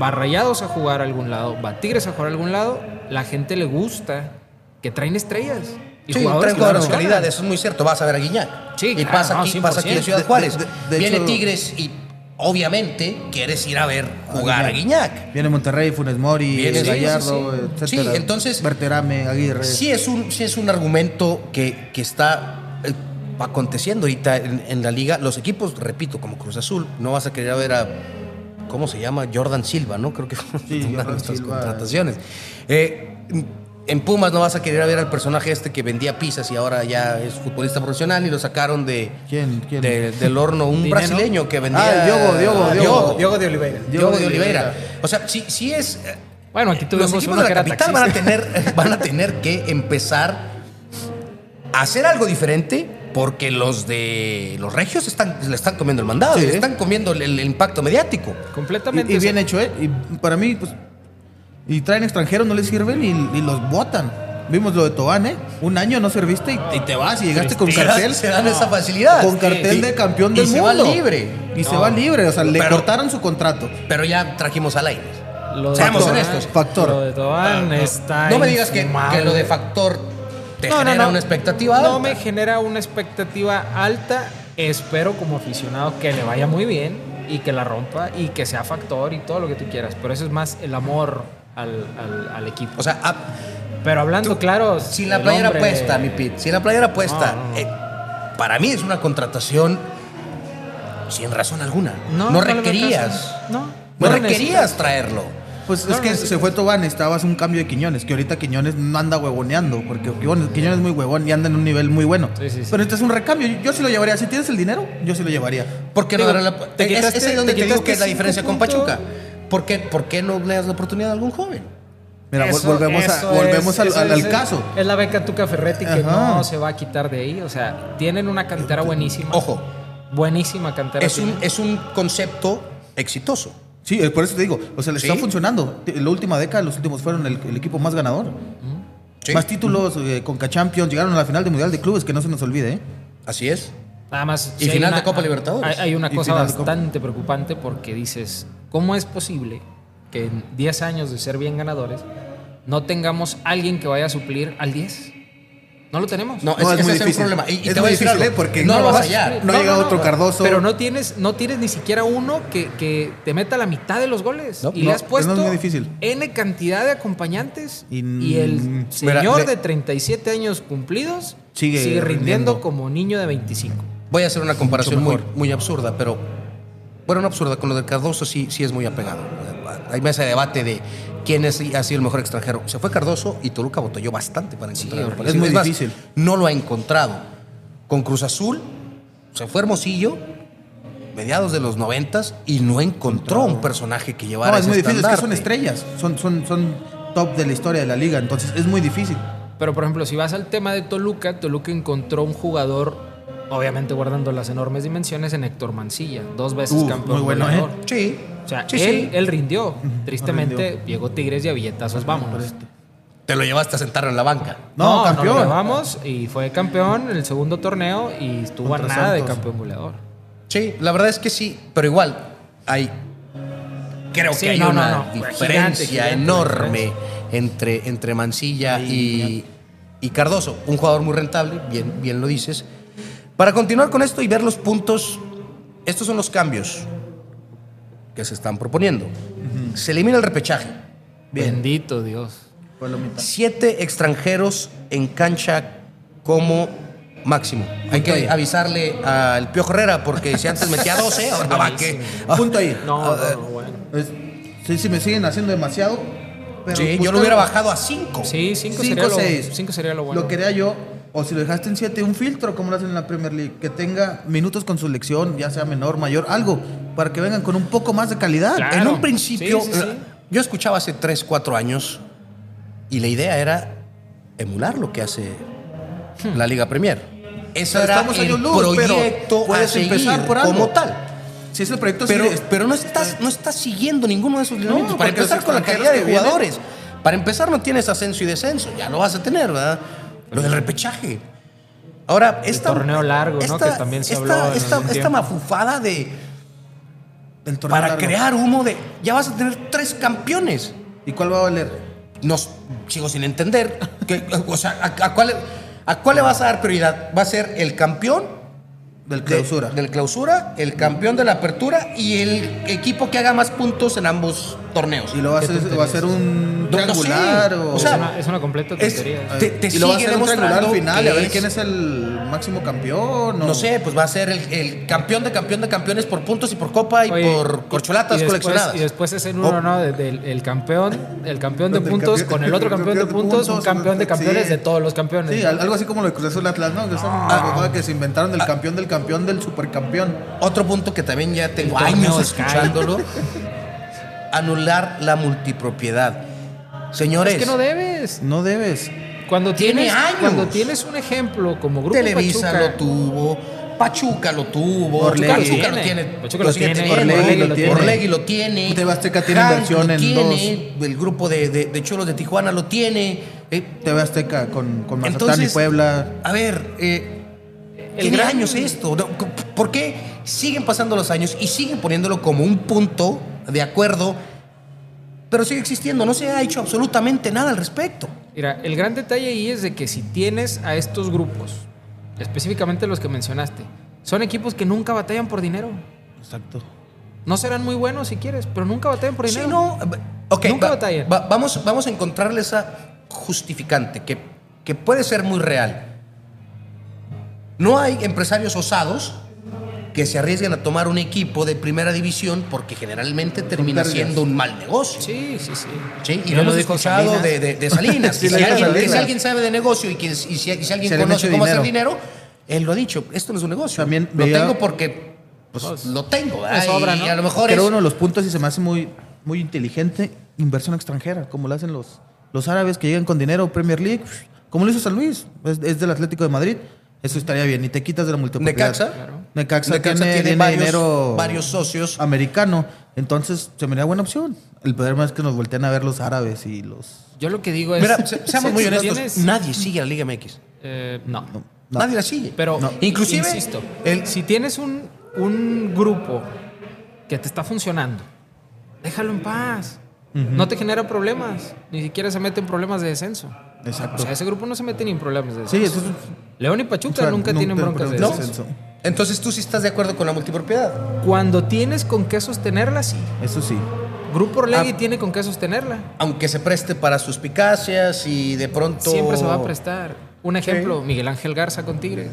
Va Rayados a jugar a algún lado, va Tigres a jugar a algún lado. La gente le gusta que traen estrellas. Y Sí, jugadores que jugadores de funcionan. calidad, eso es muy cierto. Vas a ver a Guiñac. Sí, y claro, pasa, no, aquí, pasa aquí en 100%. Ciudad De- Juárez. de- de Viene hecho- Tigres y obviamente quieres ir a ver jugar a Guiñac. Viene Monterrey, Funes Mori, Viene, Gallardo, sí, sí. etcétera. Sí, entonces- Berterame, Aguirre. Sí es un, sí es un argumento que, que está eh, aconteciendo ahorita en, en la liga. Los equipos, repito, como Cruz Azul, no vas a querer ver a, ¿cómo se llama? Jordan Silva, ¿no? Creo que fue una de Jordan nuestras Silva. contrataciones. Eh, en Pumas no vas a querer ver al personaje este que vendía pizzas y ahora ya es futbolista profesional y lo sacaron de, ¿Quién? ¿Quién? de- del horno, un Dinero. brasileño que vendía... Ah, Diogo, Diogo, Ah, Diogo. Diogo de Oliveira. Diogo de de Oliveira. O sea, sí, sí es... eh, Bueno, aquí los tuvimos equipos uno de que la era capital van a, tener, (laughs) van a tener que empezar a hacer algo diferente porque los de los regios están, le están comiendo el mandado, Sí. le están comiendo el, el impacto mediático. Completamente. Y, y bien hecho, ¿eh? Y para mí, pues. Y traen extranjeros, no les sirven y, y los botan. Vimos lo de Tobán, ¿eh? Un año no serviste y, y te vas y llegaste con Se cartel. se dan esa facilidad. Con cartel Y- de campeón y del se mundo. va libre. Y se va libre. O sea, le Pero- cortaron su contrato. Pero ya trajimos a Lainez. lo de Seamos Tobán- honestos. Factor. Lo de Tobán está. No me digas que, infumable. que lo de factor te No, no, genera no. una expectativa No alta. me genera una expectativa alta. Espero como aficionado que le vaya muy bien y que la rompa y que sea factor y todo lo que tú quieras. Pero eso es más el amor al, al- al equipo. O sea, a- Pero hablando claro. sin la playera hombre- puesta, mi Pete, sin la playera puesta, No, no, no. eh, para mí es una contratación sin razón alguna. No, No, no requerías. No, No, no requerías traerlo. Pues No, es que no, se fue Tobán, estabas un cambio de Quiñones, que ahorita Quiñones no anda huevoneando, porque Quiñones Quiñones es muy huevón y anda en un nivel muy bueno. Sí, sí, sí. Pero este es un recambio, yo, yo sí lo llevaría. Si tienes el dinero, yo sí lo llevaría. ¿Por qué no Digo, la- te es- quitaste- es ahí donde te te, digo que es la diferencia con. Pachuca. ¿Por qué, ¿Por qué no le das la oportunidad a algún joven? Mira, Eso- volvemos, a- eso volvemos es- al, es- caso. Es la beca Tuca Ferretti que Ajá. no se va a quitar de ahí. O sea, tienen una cantera buenísima. Ojo, Buenísima cantera. es un, es un concepto exitoso. Sí, eh, por eso te digo, o sea, le está Sí. funcionando. En la última década, los últimos fueron el, el equipo más ganador. Sí. Más títulos eh, con Champions, llegaron a la final del Mundial de Clubes, que no se nos olvide, ¿eh? Así es. Nada más. Y final una- de Copa Libertadores. Hay, hay una cosa de bastante preocupante porque dices, ¿cómo es posible que en 10 años de ser bien ganadores no tengamos alguien que vaya a suplir al 10? No lo tenemos. No, No, es, muy es el difícil. problema. Y, y Es te voy a muy decir difícil, algo, ¿eh? Porque no, no lo vas a allá. No llega otro Cardoso. Pero no tienes, no tienes ni siquiera uno que, que te meta la mitad de los goles. No, y no, le has puesto no es muy difícil. N cantidad de acompañantes. Y- Y, el Mira, señor le- de 37 años cumplidos Sigue sigue, rindiendo, rindiendo. como niño de 25. Voy a hacer una comparación muy, muy absurda, pero. Bueno, no absurda, con lo de Cardoso sí, sí es muy apegado. Hay mesa de debate de quién es, ha sido el mejor extranjero. Se fue Cardoso y Toluca batalló bastante para encontrar algo horrible. parecido. Es muy más, difícil. No lo ha encontrado. Con Cruz Azul se fue Hermosillo, mediados de los noventas, y no encontró un personaje que llevara No, es ese muy difícil, es que son estrellas, son, son, son top de la historia de la liga, entonces es muy difícil. Pero por ejemplo, si vas al tema de Toluca, Toluca encontró un jugador, obviamente guardando las enormes dimensiones, en Héctor Mancilla, dos veces Uf, campeón muy bueno, goleador. ¿eh? Sí. O sea, sí, él, sí. él rindió. Tristemente, rindió. llegó Tigres y a billetazos, vámonos. Te lo llevaste a sentar en la banca. No, No, campeón. Nos lo llevamos y fue campeón en el segundo torneo y estuvo a Contra nada de campeón goleador. Sí, la verdad es que sí, pero igual hay. Creo Sí, que hay no, una no, no. diferencia Gigante, gigante enorme entre, entre Mancilla y, y Cardoso. Un jugador muy rentable, bien, bien lo dices. Para continuar con esto y ver los puntos, estos son los cambios que se están proponiendo. Se elimina el repechaje. Bendito Dios. Siete extranjeros en cancha como máximo. Hay que ahí. avisarle al Piojo Herrera porque si antes metía (laughs) 12, ahora va que... Punto ahí. No, Ah, no, no, bueno. Es- sí, sí, me siguen haciendo demasiado. Pero Sí, yo busca- lo hubiera bajado a 5. Sí, cinco, Cinco, sería, seis. lo, cinco sería lo bueno. Lo quería yo, o si lo dejaste en 7, un filtro, como lo hacen en la Premier League, que tenga minutos con su selección, ya sea menor, mayor, algo, para que vengan con un poco más de calidad. Claro. En un principio, Sí, sí, sí. yo escuchaba hace 3, 4 años y la idea era emular lo que hace la Liga Premier. Ese Pero era estamos el luz, proyecto puedes a seguir empezar por algo. como tal. Si es el proyecto Pero, sí, es- pero no, estás, no estás siguiendo ninguno de esos lineamientos. Para empezar con la calidad de jugadores. Para empezar no tienes ascenso y descenso. Ya lo vas a tener, ¿verdad? Lo del repechaje. Ahora, esta... torneo largo, ¿no? Que también se esta- habló en esta- esta mafufada de... torneo Para largo. crear humo de... Ya vas a tener tres campeones. ¿Y cuál va a valer? No, sigo sin entender. que- o sea, ¿a, a cuál, ¿a cuál le vas a dar prioridad? ¿Va a ser el campeón Del de- clausura. del clausura, el campeón de la apertura y el equipo que haga más puntos en ambos torneos. y lo va a hacer, va a ser un No, no sé. triangular o, O sea, es, una, es una completa es- tontería. te- te y lo va a hacer un triangular demostrando final a ver es- quién es el máximo campeón. o- No sé, pues va a ser el, el campeón de campeón de campeones por puntos y por copa y Oye, por corcholatas y después- coleccionadas. Y después es en uno, Oh. ¿no? De- del- el campeón, el campeón de puntos campeón- con el otro (laughs) campeón de puntos, un campeón de campeones sí. de todos los campeones. Sí, al- algo así como lo de Cruz Azul Atlas, ¿no? Que son mamada que se inventaron del campeón del campeón del supercampeón. Otro punto que también ya tengo El años escuchándolo. (laughs) anular la multipropiedad. Señores, Es que no debes. No debes. Cuando Tiene tienes, años. cuando tienes un ejemplo como Grupo Televisa Pachuca, lo tuvo, Pachuca lo tuvo, Orlegui. Pachuca lo Tiene. tiene, Pachuca lo tiene, teniendo, Orlegui lo tiene. Orlegui lo tiene, TV Azteca tiene inversión lo en tiene, el grupo de, de, de Cholos de Tijuana lo tiene. eh, TV Azteca con, con Mazatlán y Puebla. a ver, eh, El tiene gran- años esto. ¿Por qué siguen pasando los años y siguen poniéndolo como un punto de acuerdo? Pero sigue existiendo, no se ha hecho absolutamente nada al respecto. Mira, el gran detalle ahí es de que si tienes a estos grupos, específicamente los que mencionaste, son equipos que nunca batallan por dinero. Exacto. No serán muy buenos si quieres, pero nunca batallan por Sí, dinero. no. Ok, Nunca va- batallan. va- vamos, vamos a encontrarle esa justificante que, que puede ser muy real. No hay empresarios osados que se arriesguen a tomar un equipo de primera división porque generalmente termina siendo un mal negocio. Sí, sí, sí. Sí, y lo hemos dijo escuchado de, de- de Salinas. (laughs) Sí, si, alguien, que Salinas. si alguien sabe de negocio y, que, y si, y si alguien Se conoce cómo hacer dinero. él lo ha dicho, esto no es un negocio. También lo veía- tengo porque pues, lo tengo. sobra, y ¿no? a lo mejor Pero es... uno de los puntos y se me hace muy, muy inteligente, inversión extranjera, como lo hacen los, los árabes que llegan con dinero, Premier League, como lo hizo San Luis, es, es del Atlético de Madrid. Eso estaría bien, y te quitas de la multipropiedad. Necaxa. Necaxa, Necaxa tiene, tiene tiene varios- dinero varios socios. americano, entonces se me da buena opción. El problema es que nos voltean a ver los árabes y los... Yo lo que digo es. Mira, se- seamos muy honestos, tienes- nadie sigue a la Liga MX. eh, no. no. Nadie la sigue. Pero, No. Inclusive, insisto, el- si tienes un, un grupo que te está funcionando, déjalo en paz. No te genera problemas. Ni siquiera se mete en problemas de descenso. Exacto. O sea, ese grupo no se mete ni en problemas de descenso. Sí, eso es... León y Pachuca o sea, nunca no tienen broncas de descenso. Entonces tú sí estás de acuerdo con la multipropiedad. Cuando tienes con qué sostenerla, sí. Eso sí. Grupo Orlegui Ah. tiene con qué sostenerla. Aunque se preste para suspicacias y de pronto... Siempre se va a prestar. Un ejemplo, Miguel Ángel Garza con Tigres.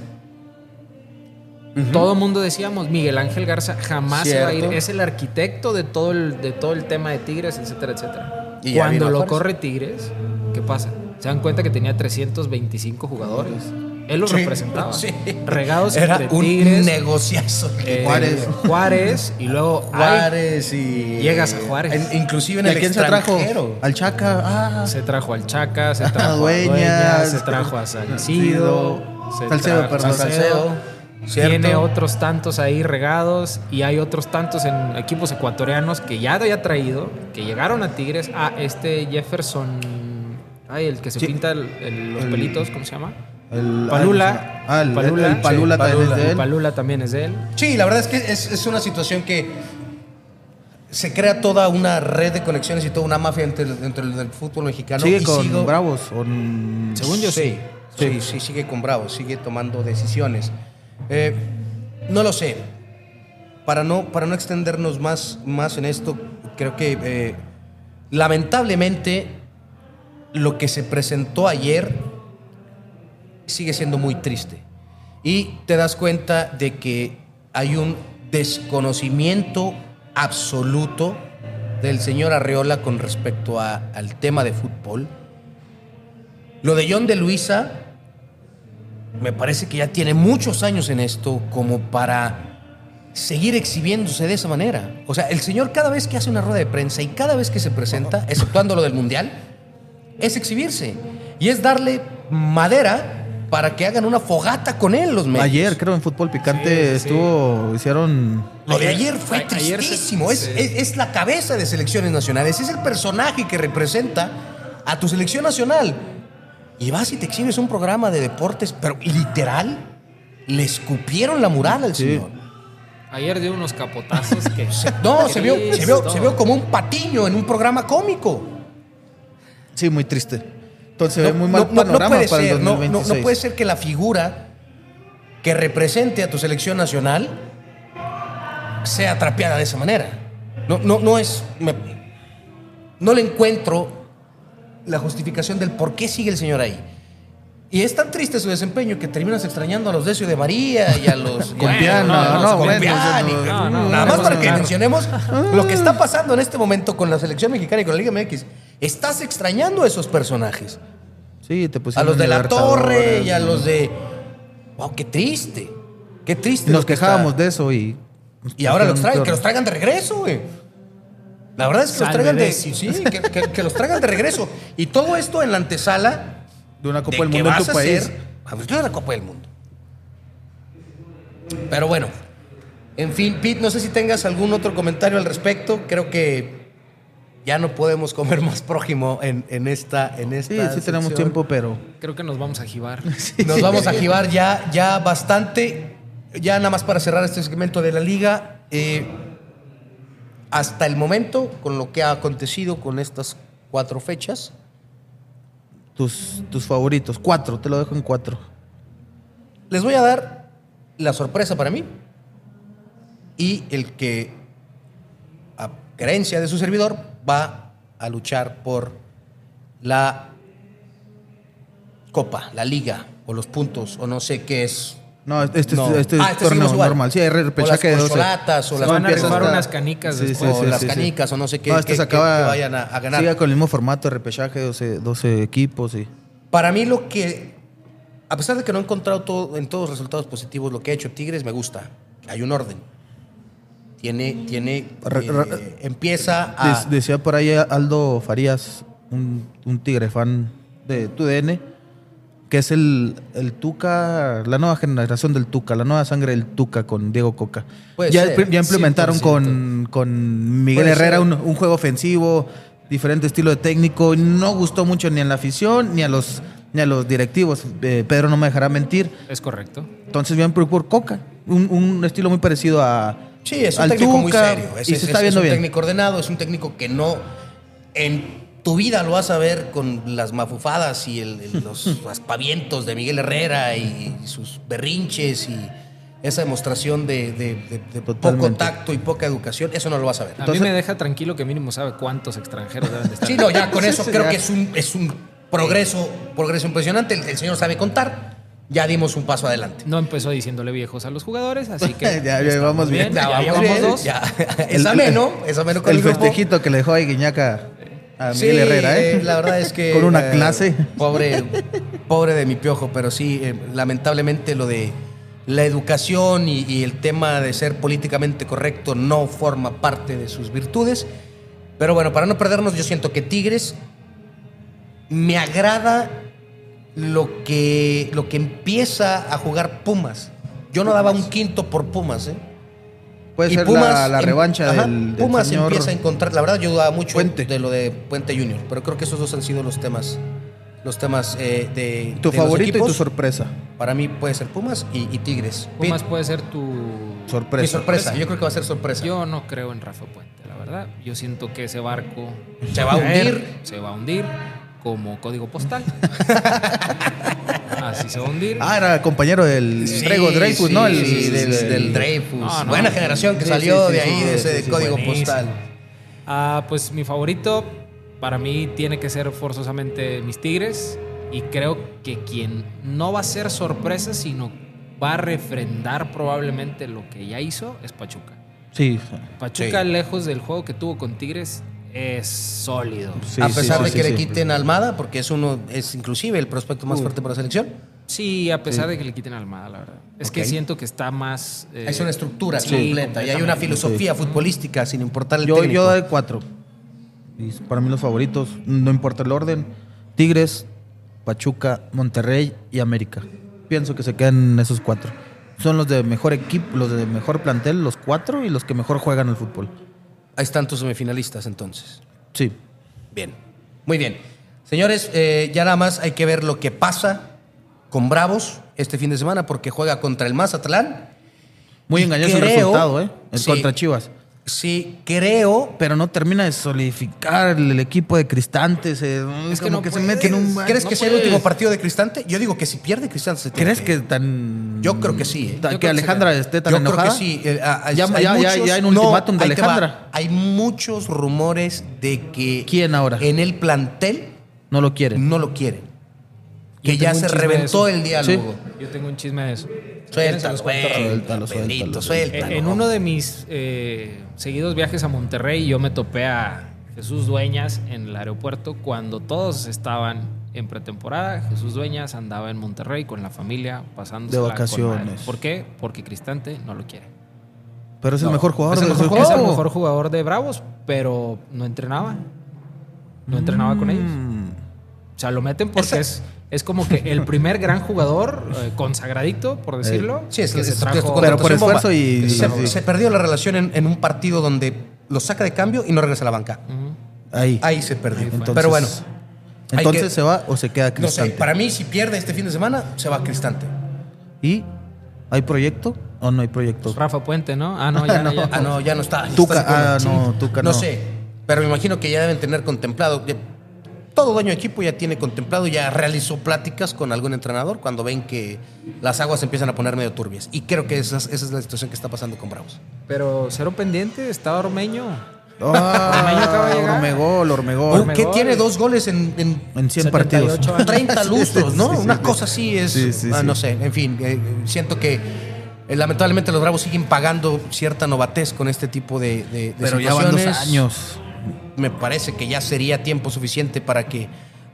Todo el mundo decíamos, Miguel Ángel Garza jamás se va a ir. Es el arquitecto de todo el, de todo el tema de Tigres, etcétera, etcétera. Y Cuando lo Juárez. corre Tigres, ¿qué pasa? Se dan cuenta que tenía 325 jugadores. Él los Sí, representaba. sí. Regados Era entre un Tigres, negociazo. eh, Juárez. Juárez y luego Juárez y... Llegas a Juárez. En- inclusive en ¿Y a el quién se trajo? extranjero. Al Chaca. Ah, se trajo al Chaca, se trajo a Dueñas, Dueñas, se trajo a Salcido, se Salcedo, trajo- perdón. Salcedo. ¿cierto? Tiene otros tantos ahí regados y hay otros tantos en equipos ecuatorianos que ya había traído, que llegaron a Tigres. Ah, este Jefferson, ay, el que se Sí. pinta el- el- los El- pelitos, ¿cómo se llama? El, Palula. Ah, el, Palula. el Palula Sí, también Palula. es de El él. Palula también es de él. Sí, la verdad es que es, es una situación que se crea toda una red de conexiones y toda una mafia entre, el- entre el fútbol mexicano. Sigue y con sigo- Bravos. Con... Según yo sí. Sí, sí, sigue con Bravo, sigue tomando decisiones. Eh, no lo sé. Para no, para no extendernos más, más en esto, creo que eh, lamentablemente lo que se presentó ayer sigue siendo muy triste. Y te das cuenta de que hay un desconocimiento absoluto del señor Arreola con respecto a- al tema de fútbol. Lo de John de Luisa me parece que ya tiene muchos años en esto como para seguir exhibiéndose de esa manera. O sea, el señor cada vez que hace una rueda de prensa y cada vez que se presenta, exceptuando lo del Mundial, es exhibirse. Y es darle madera para que hagan una fogata con él los medios. Ayer, creo, en Fútbol Picante Sí, sí, sí. estuvo, hicieron... Lo de Ayer- fue a- ayer se- tristísimo. es, es- es la cabeza de selecciones nacionales. Es el personaje que representa a tu selección nacional. Y vas y te exhibes un programa de deportes, pero literal, le escupieron la mural al Sí. señor. Ayer dio unos capotazos que. (laughs) Se- no, se vio, se, vio, se vio como un patiño en un programa cómico. Sí, muy triste. Entonces, No, muy mal no- no panorama puede para ser, no- no- 2026. no puede ser que la figura que represente a tu selección nacional sea trapeada de esa manera. No, no, no es. me- no le encuentro la justificación del por qué sigue el señor ahí. Y es tan triste su desempeño que terminas extrañando a los Decio de María y a los. No, Nada más para que mencionemos lo que está pasando en este momento con la selección mexicana y con la Liga MX. Estás extrañando a esos personajes. Sí, te A pusieron los de la Torre y a los de. ¡Wow! ¡Qué triste! ¡Qué triste! Nos que quejábamos de eso y... Y ahora los traen, que los traigan de regreso, güey. La verdad es que los traigan de. Sí, que, que- que los traigan de regreso. Y todo esto en la antesala De una Copa de del que Mundo en vas tu a país. ser anfitrión de la Copa del Mundo. Pero bueno. En fin, Pete, no sé si tengas algún otro comentario al respecto. Creo que ya no podemos comer más prójimo en, en esta. En Sí, esta sí tenemos sección. tiempo, pero... Creo que nos vamos a jibar. (laughs) Nos vamos a jibar ya, ya bastante. Ya nada más para cerrar este segmento de la liga. eh, hasta el momento, con lo que ha acontecido con estas cuatro fechas, Tus, tus favoritos. Cuatro, te lo dejo en cuatro. les voy a dar la sorpresa para mí y el que, a creencia de su servidor, va a luchar por la copa, la liga o los puntos o no sé qué es No, este No. es, este es Ah, este torneo seguimos igual. normal. Sí, hay o las repechaje de 12. corcholatas, o las Van a rifar hasta- unas canicas Sí, después. o sí, las sí, sí. canicas o no sé qué, No, este que- se acaba. que vayan a, a ganar. Siga con el mismo formato de repechaje, 12, 12 equipos y. Para mí lo que, a pesar de que no he encontrado todo, en todos los resultados positivos lo que ha hecho Tigres, me gusta. Hay un orden. Tiene, tiene, Re- eh, re- empieza a... Decía por ahí Aldo Farías, un, un tigre fan de TUDN, que es el, el Tuca, la nueva generación del Tuca, la nueva sangre del Tuca con Diego Coca. Puede ya, ser, ya implementaron 100%. con, con Miguel Puede Herrera un, un juego ofensivo, diferente estilo de técnico. y No gustó mucho ni a la afición ni a los, ni a los directivos. Eh, Pedro no me dejará mentir. Es correcto. Entonces bien por, por Coca, un, un estilo muy parecido a... Sí, es un al técnico muy Tuca, serio. Es, y es- se está es- viendo es un bien. técnico ordenado, es un técnico que no en tu vida lo vas a ver con las mafufadas y el- el- los (laughs) aspavientos de Miguel Herrera y sus berrinches y esa demostración de, de- de- de poco tacto y poca educación. Eso no lo vas a ver. A Entonces- mí me deja tranquilo que mínimo sabe cuántos extranjeros deben de estar. Sí, no, ya con eso sí, creo ya. que es un, es un progreso, progreso impresionante. El, el señor sabe contar. Ya dimos un paso adelante. No empezó diciéndole viejos a los jugadores, así que (laughs) Ya, ya vamos bien. Ya, vamos llevamos bien, dos. ya. (laughs) Es ameno, es ameno con el, el festejito que le dejó ahí Guiñaca a Sí, Miguel Herrera, ¿eh? eh, la verdad es que. (laughs) Con una eh, clase. Pobre, pobre de mi piojo, pero sí, eh, lamentablemente lo de la educación y, y el tema de ser políticamente correcto no forma parte de sus virtudes. Pero bueno, para no perdernos, yo siento que Tigres me agrada lo que, lo que empieza a jugar Pumas. Yo no daba un quinto por Pumas, ¿eh? Puede Y ser Pumas la, la em- revancha del, del Pumas señor empieza a encontrar. La verdad, yo dudaba mucho Puente. de lo de Puente Junior, pero creo que esos dos han sido los temas, los temas eh, de. Tu de los favorito y tu sorpresa. Para mí puede ser Pumas y, y Tigres. Pumas puede ser tu Sorpresa. mi sorpresa. Yo creo que va a ser sorpresa. Yo no creo en Rafa Puente, la verdad. Yo siento que ese barco Se va a hundir. Se va a hundir como código postal. (laughs) Así se va a hundir. Ah, era compañero del Sí, Trego Dreyfus, sí, ¿no? El, sí, el- del, el- del Dreyfus. No, no. Buena generación que Sí, salió sí, de sí, ahí, sí, de ese sí, sí, código buenísimo. postal. Ah, pues mi favorito para mí tiene que ser forzosamente mis Tigres. Y creo que quien no va a ser sorpresa, sino va a refrendar probablemente lo que ya hizo, es Pachuca. Sí. Pachuca, Sí. lejos del juego que tuvo con Tigres, es sólido. sí, a pesar sí, de sí, que sí. le quiten a Almada, porque es uno, es inclusive el prospecto más fuerte para la selección. Sí, a pesar de que le quiten a Almada, la verdad. Es que siento que está más. eh, Es una estructura sí, completa y hay una filosofía futbolística sin importar el Yo, técnico. yo doy cuatro. Y para mí los favoritos, no importa el orden, Tigres, Pachuca, Monterrey y América. Pienso que se quedan esos cuatro. Son los de mejor equipo, los de mejor plantel, los cuatro y los que mejor juegan al fútbol. Ahí están tus semifinalistas entonces. Sí. Bien, muy bien. Señores, eh, ya nada más hay que ver lo que pasa con Bravos este fin de semana porque juega contra el Mazatlán. Muy engañoso el resultado, ¿eh? El Sí. contra Chivas. Sí, creo. Pero no termina de solidificar el, el equipo de Cristantes. eh, Es que no que se mete en un. ¿Crees no que sea el último partido de Cristante? Yo digo que si pierde Cristante se tiene ¿Crees que tan. Yo creo que sí, ¿eh? ta- Yo que creo que se Alejandra esté tan Yo enojada? creo que sí. eh, hay- Ya- hay ya- ya- muchos- ya hay un ultimátum de. Alejandra. Hay muchos rumores de que. ¿Quién ahora? En el plantel No lo quieren. no lo quieren. Que ya se reventó el diálogo. Yo tengo un chisme de eso. Suéltalo, suéltalo, Suéltalo, suéltalo. suéltalo. En uno de mis eh, seguidos viajes a Monterrey, yo me topé a Jesús Dueñas en el aeropuerto cuando todos estaban en pretemporada. Jesús Dueñas andaba en Monterrey con la familia pasando De vacaciones. ¿Por qué? Porque Cristante no lo quiere. Pero es el mejor jugador es el de mejor Es el mejor jugador de Bravos, pero no entrenaba. No entrenaba con ellos. Mm. O sea, lo meten porque es, es como que el primer gran jugador eh, consagradito, por decirlo. Sí, es, que es- se trajo. Pero por esfuerzo y- Se, perdió la relación en, en un partido donde lo saca de cambio y no regresa a la banca. Ahí. Ahí se perdió. Entonces- Pero bueno, Entonces que- se va o se queda no sé, Cristante. para mí si pierde este fin de semana, se va Cristante. ¿Y hay proyecto o no hay proyecto? Rafa Puente, ¿no? Ah, no, (laughs) ya no. ya Ah, no, ya no está. ya Tuca, está ah, no, Tuca no. No sé, pero me imagino que ya deben tener contemplado. ya- todo dueño de equipo ya tiene contemplado, ya realizó pláticas con algún entrenador cuando ven que las aguas se empiezan a poner medio turbias. Y creo que esa, es- esa es la situación que está pasando con Bravos. Pero cero pendiente, está Ormeño. Llegar. Ormegol, Ormegol. Oh, Ormegol. que tiene dos goles en, en En 100 78 partidos. años. (laughs) 30 lustros, ¿no? Sí, sí, Una sí. cosa así es. Sí, sí, ah, sí. No sé, en fin, eh, siento que eh, lamentablemente los Bravos siguen pagando cierta novatez con este tipo de, de- de Pero ya van dos situaciones. años. Me parece que ya sería tiempo suficiente para que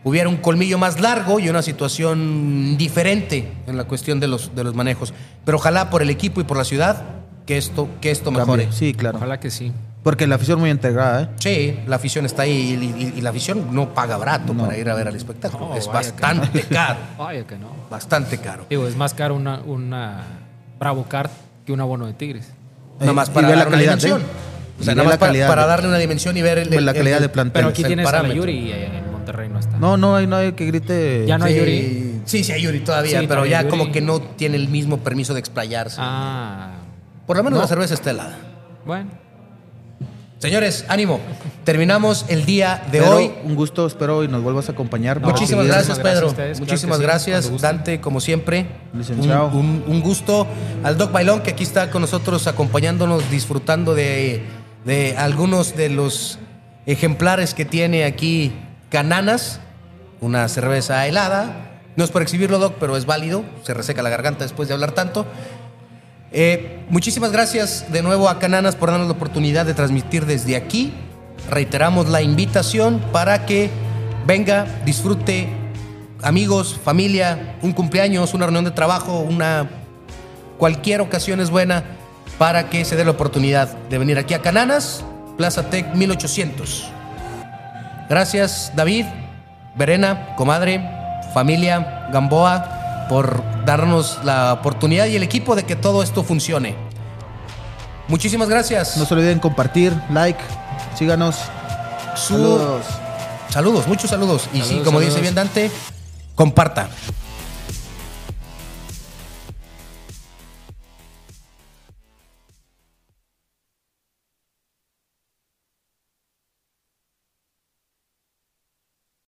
hubiera un colmillo más largo y una situación diferente en la cuestión de los, de los manejos. Pero ojalá por el equipo y por la ciudad que esto, que esto mejore. Cambie. Sí, claro. Ojalá que sí. Porque la afición muy integrada, ¿eh? Sí, la afición está ahí y, y- y la afición no paga barato No. para ir a ver al espectáculo. No, es bastante (laughs) caro. Vaya que no. Bastante caro. Digo, es más caro una, una Bravo Card que un abono de Tigres. Nada más Eh, y para la dar una calidad, dimensión. O sea, nada más para, darle una dimensión y ver el, Ve la calidad el- de plantel. Pero aquí tienes a la. Yuri y en Monterrey no está. No, no hay nadie que grite. Ya no hay Sí, Yuri. sí, sí hay Yuri todavía, Sí, pero ya Yuri. como que no tiene el mismo permiso de explayarse. Ah, Por lo menos no. la cerveza está helada. bueno. Señores, ánimo. Terminamos el día de Pero hoy. Un gusto, espero y nos vuelvas a acompañar. Muchísimas gracias, Pedro. ustedes, Muchísimas sí, gracias. Dante, como siempre. Licenciado. Un, un- un gusto. Al Doc Bailón, que aquí está con nosotros, acompañándonos, disfrutando de, de algunos de los ejemplares que tiene aquí Cananas. Una cerveza helada. No es por exhibirlo, Doc, pero es válido. Se reseca la garganta después de hablar tanto. Eh, muchísimas gracias de nuevo a Cananas por darnos la oportunidad de transmitir desde aquí. Reiteramos la invitación para que venga, disfrute, amigos, familia, un cumpleaños, una reunión de trabajo, una cualquier ocasión es buena para que se dé la oportunidad de venir aquí a Cananas, Plaza Tech 1800. Gracias, David, Verena, comadre, familia, Gamboa, por darnos la oportunidad y el equipo de que todo esto funcione. Muchísimas gracias. No se olviden compartir, like, síganos. Su- Saludos. Saludos, muchos saludos. Y sí, Saludos, como dice bien Dante, comparta.